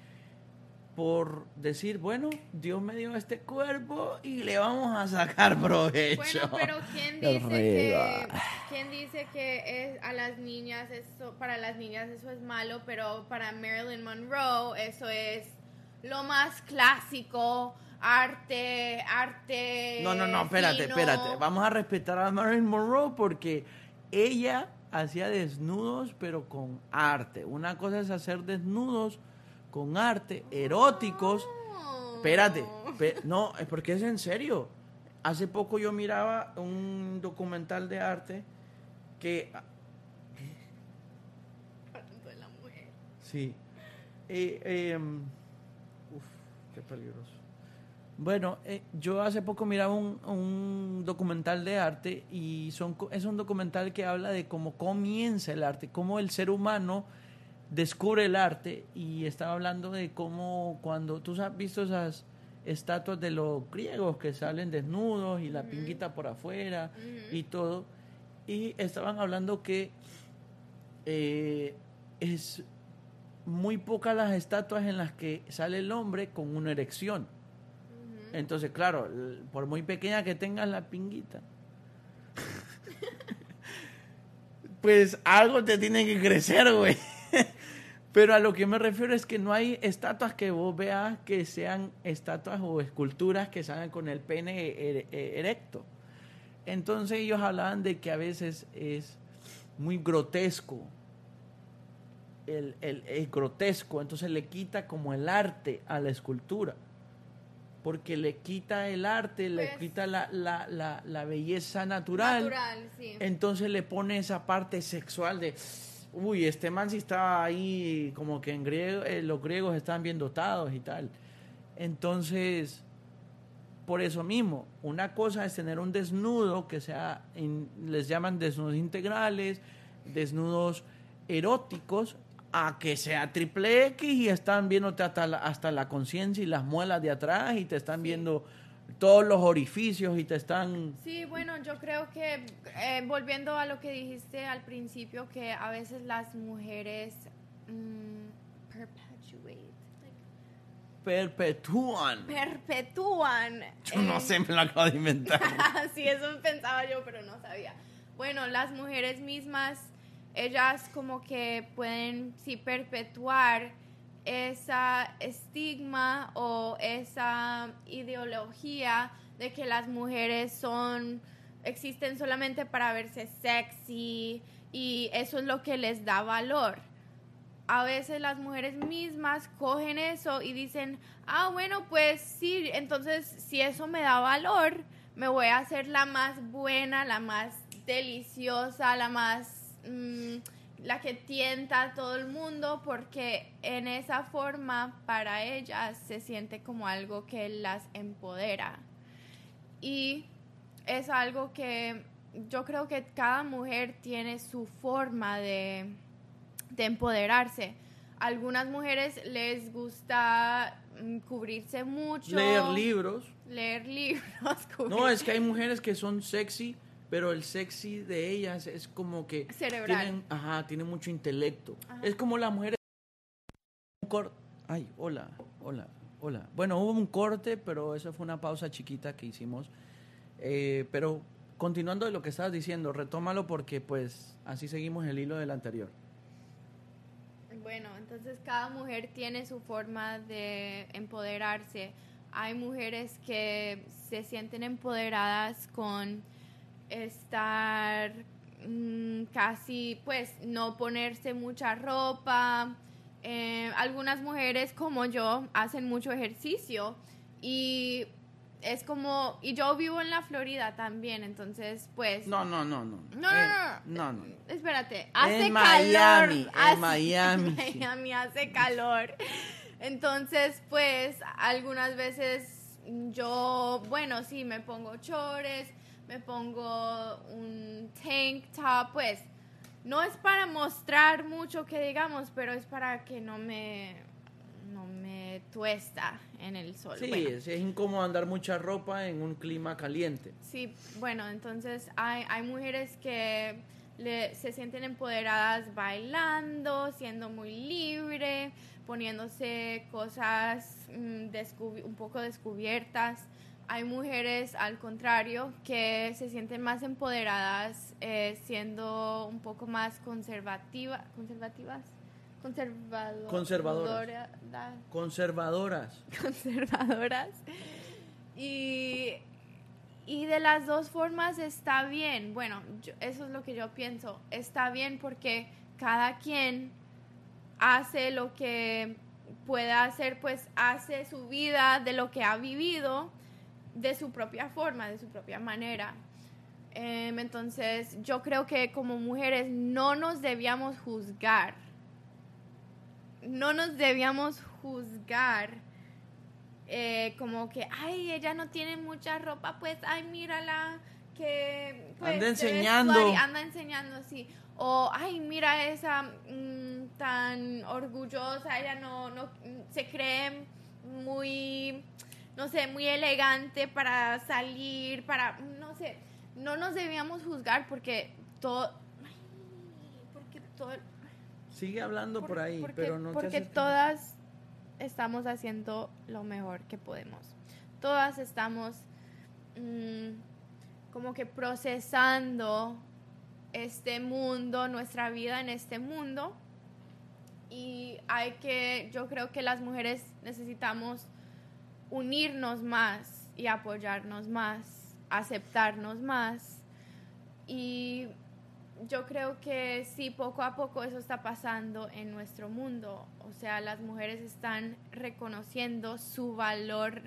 por decir, bueno, Dios me dio este cuerpo y le vamos a sacar provecho. Bueno, pero ¿quién dice que, ¿quién dice que es a las niñas eso, para las niñas eso es malo, pero para Marilyn Monroe eso es lo más clásico, arte, arte. No, no, no, espérate, espérate. Vamos a respetar a Marilyn Monroe porque ella hacía desnudos, pero con arte. Una cosa es hacer desnudos con arte, eróticos. Espérate, no, es porque es en serio. Hace poco yo miraba un documental de arte que... de la mujer. Sí. Eh, em, uf, qué peligroso. Bueno, eh, yo hace poco miraba un, un, documental de arte y son, es un documental que habla de cómo comienza el arte, cómo el ser humano descubre el arte y estaba hablando de cómo cuando tú has visto esas estatuas de los griegos que salen desnudos y la pinguita por afuera y todo, y estaban hablando que eh, es muy pocas las estatuas en las que sale el hombre con una erección. Entonces, claro, por muy pequeña que tengas la pinguita, pues algo te tiene que crecer, güey. Pero a lo que me refiero es que no hay estatuas que vos veas que sean estatuas o esculturas que salgan con el pene er, er, erecto. Entonces ellos hablaban de que a veces es muy grotesco. El, es grotesco, entonces le quita como el arte a la escultura. Porque le quita el arte, le pues quita la, la, la, la, belleza natural. Natural, sí. Entonces le pone esa parte sexual de uy, este man sí estaba ahí como que en griego, eh, los griegos estaban bien dotados y tal. Entonces, por eso mismo, una cosa es tener un desnudo que sea, les llaman desnudos integrales, desnudos eróticos, a que sea triple X y están viéndote hasta la, hasta la conciencia y las muelas de atrás y te están viendo todos los orificios y te están... Sí, bueno, yo creo que eh, volviendo a lo que dijiste al principio, que a veces las mujeres mm, perpetúan. Perpetúan. Yo no sé, me lo acabo de inventar. sí, eso pensaba yo, pero no sabía. Bueno, las mujeres mismas, ellas como que pueden, sí, perpetuar esa estigma o esa ideología de que las mujeres son existen solamente para verse sexy y eso es lo que les da valor. A veces las mujeres mismas cogen eso y dicen, ah, bueno, pues sí, entonces si eso me da valor, me voy a hacer la más buena, la más deliciosa, la más... Mm, la que tienta a todo el mundo porque en esa forma para ellas se siente como algo que las empodera. Y es algo que yo creo que cada mujer tiene su forma de, de empoderarse. algunas mujeres les gusta mm, cubrirse mucho. Leer libros. Leer libros. No, es que hay mujeres que son sexy, pero el sexy de ellas es como que... Cerebral. Tienen, ajá, tienen mucho intelecto. Es como las mujeres... Ay, hola, hola, hola. Bueno, hubo un corte, pero eso fue una pausa chiquita que hicimos. Eh, pero continuando de lo que estabas diciendo, retómalo porque pues así seguimos el hilo del anterior. Bueno, entonces cada mujer tiene su forma de empoderarse. Hay mujeres que se sienten empoderadas con estar mm, casi, pues, no ponerse mucha ropa. Eh, algunas mujeres como yo hacen mucho ejercicio y es como, y yo vivo en la Florida también, entonces pues... No, no, no, no. No, Eh, no, no, no, no. Espérate, hace En calor. Miami, en Miami. Miami hace calor. Entonces, pues, algunas veces yo, bueno, sí, me pongo chores, me pongo un tank top, pues, no es para mostrar mucho que digamos, pero es para que no me, no me tuesta en el sol. Sí, Bueno. es, es incómodo andar mucha ropa en un clima caliente. Sí, bueno, entonces hay, hay mujeres que le- se sienten empoderadas bailando, siendo muy libre, poniéndose cosas mm, un poco descubiertas. Hay mujeres, al contrario, que se sienten más empoderadas eh, siendo un poco más conservativa, conservativas. Conservado- Conservadoras. dora- Conservadoras. conservadoras. Y, y de las dos formas está bien. Bueno, yo- eso es lo que yo pienso. Está bien porque cada quien hace lo que puede hacer, pues hace su vida de lo que ha vivido de su propia forma, de su propia manera. Em, entonces, yo creo que como mujeres no nos debíamos juzgar. No nos debíamos juzgar eh, como que, ay, ella no tiene mucha ropa, pues, ay, mírala, que... pues, Anda enseñando. suave, anda enseñando, sí. O, ay, mira esa mm, tan orgullosa, ella no, no, mm, se cree muy, no sé, muy elegante para salir, para, no sé, no nos debíamos juzgar porque todo, ay, porque todo, Sigue hablando por, ahí, porque, pero no te porque haces- todas estamos haciendo lo mejor que podemos. Todas estamos mm, como que procesando este mundo, nuestra vida en este mundo. Y hay que, yo creo que las mujeres necesitamos unirnos más y apoyarnos más, aceptarnos más. Y yo creo que sí, poco a poco eso está pasando en nuestro mundo. O sea, las mujeres están reconociendo su valor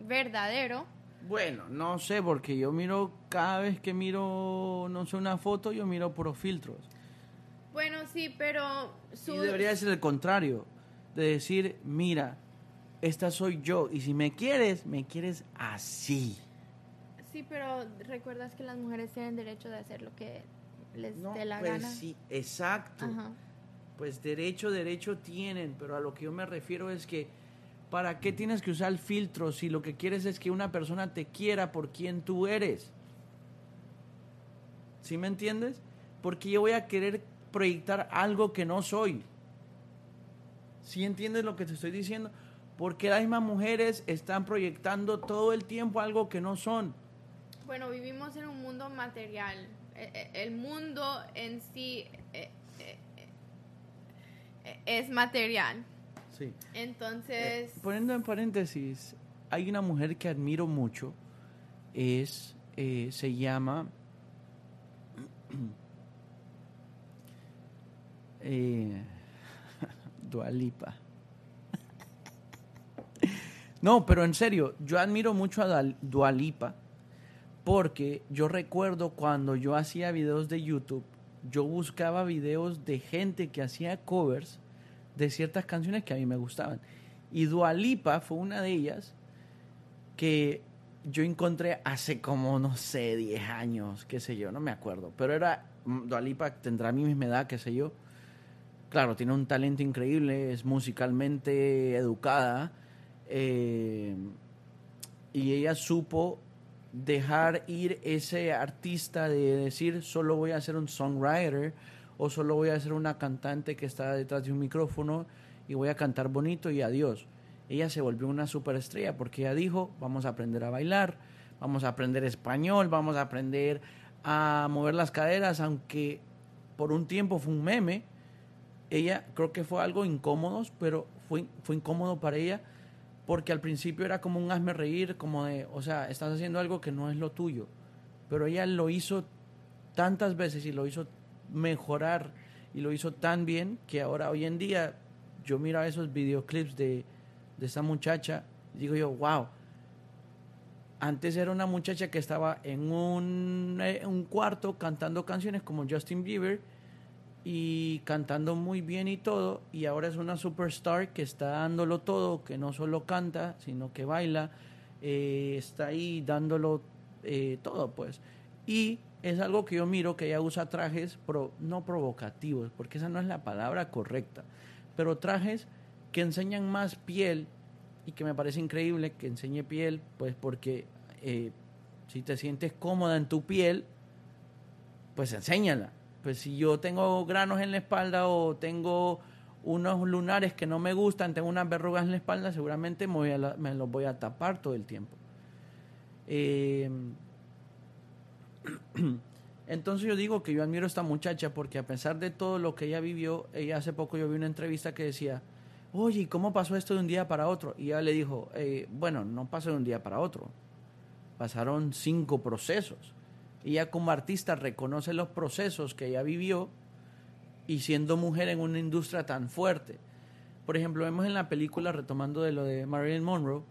verdadero. Bueno, no sé, porque yo miro, cada vez que miro, no sé, una foto, yo miro puros filtros. Bueno, sí, pero su... Y debería ser el contrario, de decir, mira, esta soy yo, y si me quieres, me quieres así. Sí, pero recuerdas que las mujeres tienen derecho de hacer lo que les No, dé la pues gana. sí, exacto. Ajá. Pues derecho, derecho tienen, pero a lo que yo me refiero es que, ¿para qué tienes que usar filtros si lo que quieres es que una persona te quiera por quien tú eres? ¿Sí me entiendes? Porque yo voy a querer proyectar algo que no soy. ¿Sí entiendes lo que te estoy diciendo? Porque las mismas mujeres están proyectando todo el tiempo algo que no son. Bueno, vivimos en un mundo material. E- e- El mundo en sí eh, es material. Sí. Entonces, Eh, poniendo en paréntesis, hay una mujer que admiro mucho, es, eh, se llama, eh, Dualipa. No, pero en serio, yo admiro mucho a Dal- Dua Lipa porque yo recuerdo cuando yo hacía videos de YouTube, yo buscaba videos de gente que hacía covers de ciertas canciones que a mí me gustaban. Y Dua Lipa fue una de ellas que yo encontré hace como, no sé, 10 años, qué sé yo, no me acuerdo. Pero era, mm, Dua Lipa tendrá mi misma edad, qué sé yo. claro, tiene un talento increíble, es musicalmente educada eh, y ella supo dejar ir ese artista de decir solo voy a ser un songwriter o solo voy a ser una cantante que está detrás de un micrófono y voy a cantar bonito y adiós. Ella se volvió una superestrella porque ella dijo, vamos a aprender a bailar, vamos a aprender español, vamos a aprender a mover las caderas, aunque por un tiempo fue un meme, ella creo que fue algo incómodo, pero fue, fue incómodo para ella porque al principio era como un hazme reír, como de, o sea, estás haciendo algo que no es lo tuyo, pero ella lo hizo tantas veces y lo hizo mejorar y lo hizo tan bien que ahora hoy en día yo miro esos videoclips de, de esa muchacha y digo yo, wow, antes era una muchacha que estaba en un, eh, un cuarto cantando canciones como Justin Bieber y cantando muy bien y todo, y ahora es una superstar que está dándolo todo, que no solo canta, sino que baila, eh, está ahí dándolo eh, todo, pues. Y es algo que yo miro que ella usa trajes pro, no provocativos, porque esa no es la palabra correcta, pero trajes que enseñan más piel y que me parece increíble que enseñe piel, pues porque eh, si te sientes cómoda en tu piel, pues enséñala pues si yo tengo granos en la espalda o tengo unos lunares que no me gustan, tengo unas verrugas en la espalda, seguramente me, los voy a tapar todo el tiempo. Em, entonces yo digo que yo admiro a esta muchacha porque a pesar de todo lo que ella vivió, ella hace poco yo vi una entrevista que decía, oye, ¿cómo pasó esto de un día para otro? Y ella le dijo, eh, bueno, no pasó de un día para otro, pasaron cinco procesos ella como artista reconoce los procesos que ella vivió y siendo mujer en una industria tan fuerte. Por ejemplo, vemos en la película, retomando de lo de Marilyn Monroe,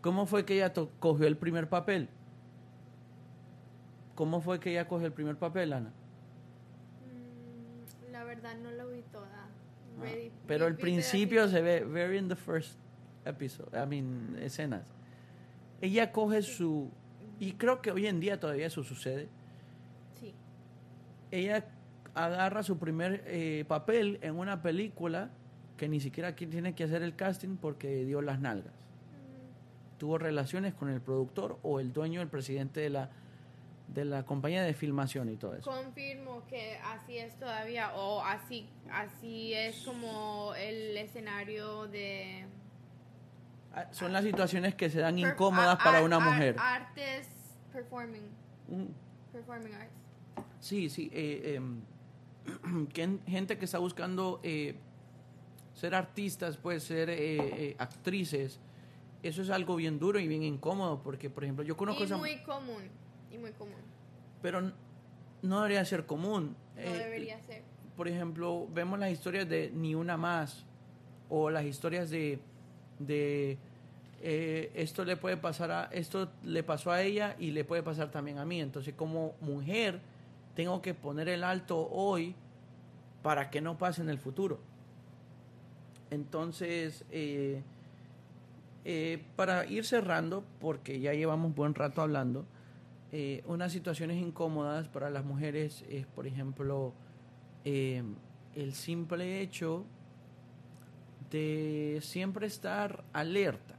¿cómo fue que ella cogió el primer papel? ¿Cómo fue que ella cogió el primer papel, Ana? Mm, la verdad no lo vi toda. Ah, pero el principio se ve, very in the first episode, I mean, escenas. Ella coge su, y creo que hoy en día todavía eso sucede. Sí. Ella agarra su primer eh, papel en una película que ni siquiera tiene que hacer el casting porque dio las nalgas. Mm. Tuvo relaciones con el productor o el dueño, el presidente de la, de la compañía de filmación y todo eso. Confirmo que así es todavía o así, así es como el escenario de son las situaciones que se dan incómodas para una mujer. Artes performing. Performing arts. Sí, sí. Eh, em, gente que está buscando eh, ser artistas, puede ser eh, actrices. Eso es algo bien duro y bien incómodo porque, por ejemplo, yo conozco... Y muy común. Y muy común. Pero no debería ser común. No debería ser. Por ejemplo, vemos las historias de Ni Una Más o las historias de de eh, esto le puede pasar a esto le pasó a ella y le puede pasar también a mí entonces como mujer tengo que poner el alto hoy para que no pase en el futuro entonces eh, eh, para ir cerrando porque ya llevamos buen rato hablando unas situaciones incómodas para las mujeres es por ejemplo el simple hecho de siempre estar alerta.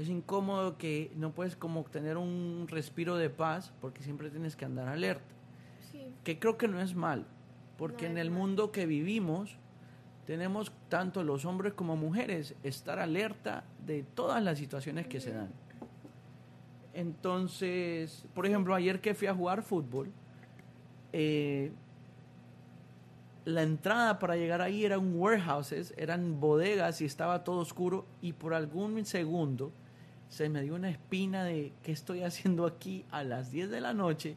Es incómodo que no puedes como tener un respiro de paz porque siempre tienes que andar alerta. Sí. Que creo que no es mal, porque en el mundo que vivimos tenemos tanto los hombres como mujeres estar alerta de todas las situaciones que se dan. Entonces, por ejemplo, ayer que fui a jugar fútbol, eh, la entrada para llegar ahí eran warehouses, eran bodegas y estaba todo oscuro y por algún segundo se me dio una espina de qué estoy haciendo aquí a las 10 de la noche.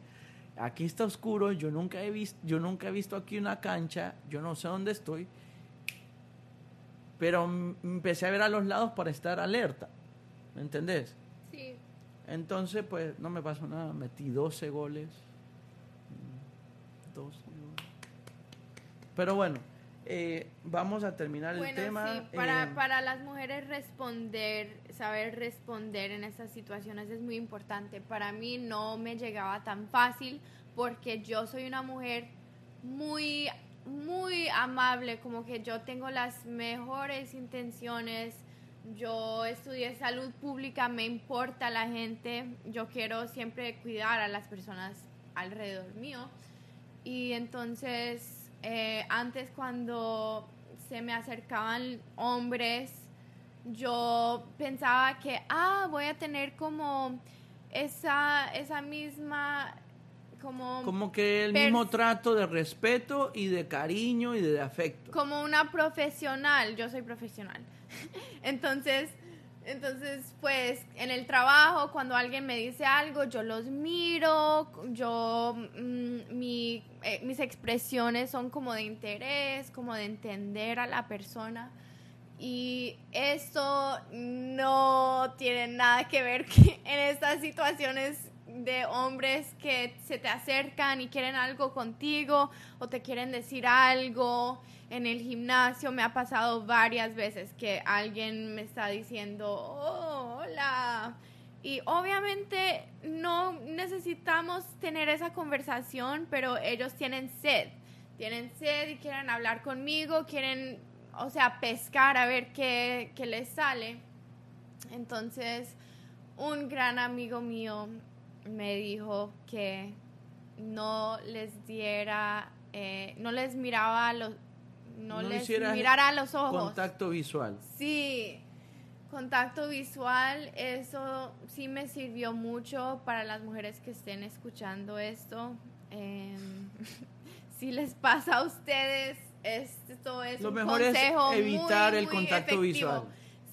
Aquí está oscuro, yo nunca he visto, yo nunca he visto aquí una cancha, yo no sé dónde estoy. Pero empecé a ver a los lados para estar alerta. ¿Me entendés? Sí. Entonces, pues no me pasó nada, metí 12 goles. 12 pero bueno, eh, vamos a terminar el tema. Sí, para, eh, para las mujeres responder, saber responder en estas situaciones es muy importante. Para mí no me llegaba tan fácil porque yo soy una mujer muy muy amable, como que yo tengo las mejores intenciones. Yo estudié salud pública, me importa la gente, yo quiero siempre cuidar a las personas alrededor mío. Y entonces, eh, antes cuando se me acercaban hombres, yo pensaba que, ah, voy a tener como esa, esa misma como, como que el mismo trato de respeto y de cariño y de afecto. Como una profesional, yo soy profesional. entonces, entonces, pues en el trabajo, cuando alguien me dice algo, yo los miro, yo, mm, mi, eh, mis expresiones son como de interés, como de entender a la persona. Y eso no tiene nada que ver en estas situaciones de hombres que se te acercan y quieren algo contigo o te quieren decir algo. En el gimnasio me ha pasado varias veces que alguien me está diciendo, oh, hola. Y obviamente no necesitamos tener esa conversación, pero ellos tienen sed. Tienen sed y quieren hablar conmigo, quieren, o sea, pescar a ver qué, qué les sale. Entonces, un gran amigo mío me dijo que no les diera, eh, no les miraba los, no, les mirara a los ojos. Contacto visual. Sí, contacto visual, eso sí me sirvió mucho para las mujeres que estén escuchando esto. Em, si les pasa a ustedes, esto es Lo un mejor consejo es evitar el muy contacto efectivo. visual.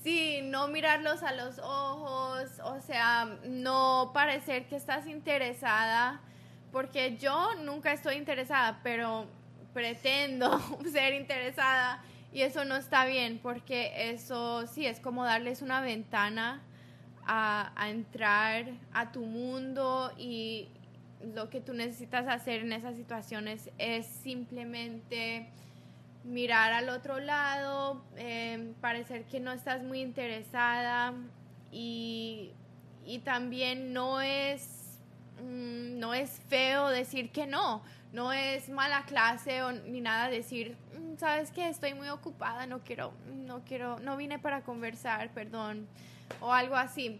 Sí, no mirarlos a los ojos, o sea, no parecer que estás interesada, porque yo nunca estoy interesada, pero pretendo ser interesada y eso no está bien, porque eso sí es como darles una ventana a, entrar a tu mundo y lo que tú necesitas hacer en esas situaciones es simplemente mirar al otro lado, eh, parecer que no estás muy interesada y, y también no es, mm, no es feo decir que no, no es mala clase o, ni nada decir, "Mm, sabes que estoy muy ocupada, no quiero, no quiero, no vine para conversar, perdón, o algo así.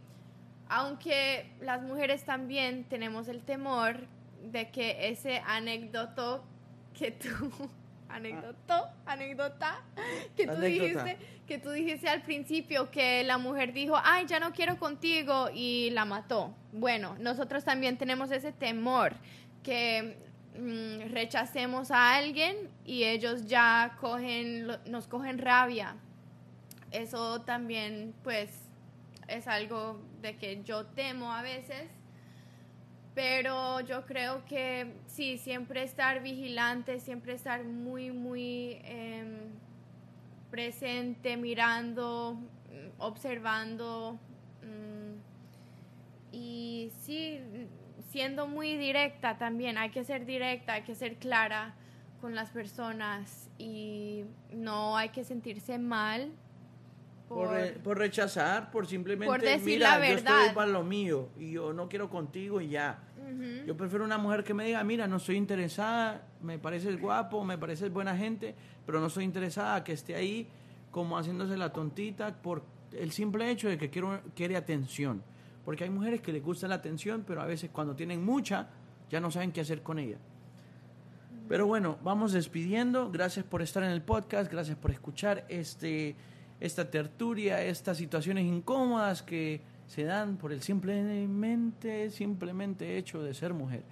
Aunque las mujeres también tenemos el temor de que ese anécdoto que tú anécdota, anécdota que tú Anécdota. dijiste, que tú dijiste al principio que la mujer dijo, "Ay, ya no quiero contigo" y la mató. Bueno, nosotros también tenemos ese temor que mm, rechacemos a alguien y ellos ya cogen nos cogen rabia. Eso también pues es algo de que yo temo a veces pero yo creo que sí, siempre estar vigilante, siempre estar muy, muy em, presente, mirando, observando mm, y sí, siendo muy directa también, hay que ser directa, hay que ser clara con las personas y no hay que sentirse mal Por, por, re- por rechazar, por simplemente, Por decir mira, la yo estoy verdad. para lo mío y yo no quiero contigo y ya. Ujú. Yo prefiero una mujer que me diga, mira, no estoy interesada, me pareces guapo, me pareces buena gente, pero no estoy interesada que esté ahí como haciéndose la tontita por el simple hecho de que quiero, quiere atención. Porque hay mujeres que les gusta la atención, pero a veces cuando tienen mucha, ya no saben qué hacer con ella. Pero bueno, vamos despidiendo. Gracias por estar en el podcast, gracias por escuchar este, esta tertulia, estas situaciones incómodas que se dan por el simplemente, simplemente hecho de ser mujer.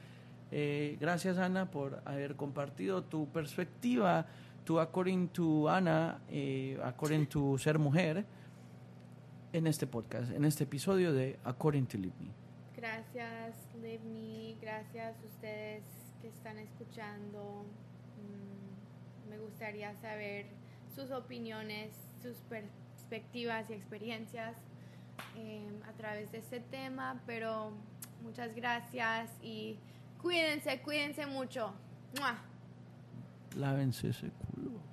Eh, gracias Ana por haber compartido tu perspectiva, tu according to Ana, eh, according to ser mujer, en este podcast, en este episodio de According to Live Me. Gracias, Live Me. Gracias a ustedes que están escuchando. Mm, me gustaría saber sus opiniones, sus perspectivas y experiencias eh, a través de este tema. Pero muchas gracias y cuídense, cuídense mucho. ¡Mua! Lávense ese culo.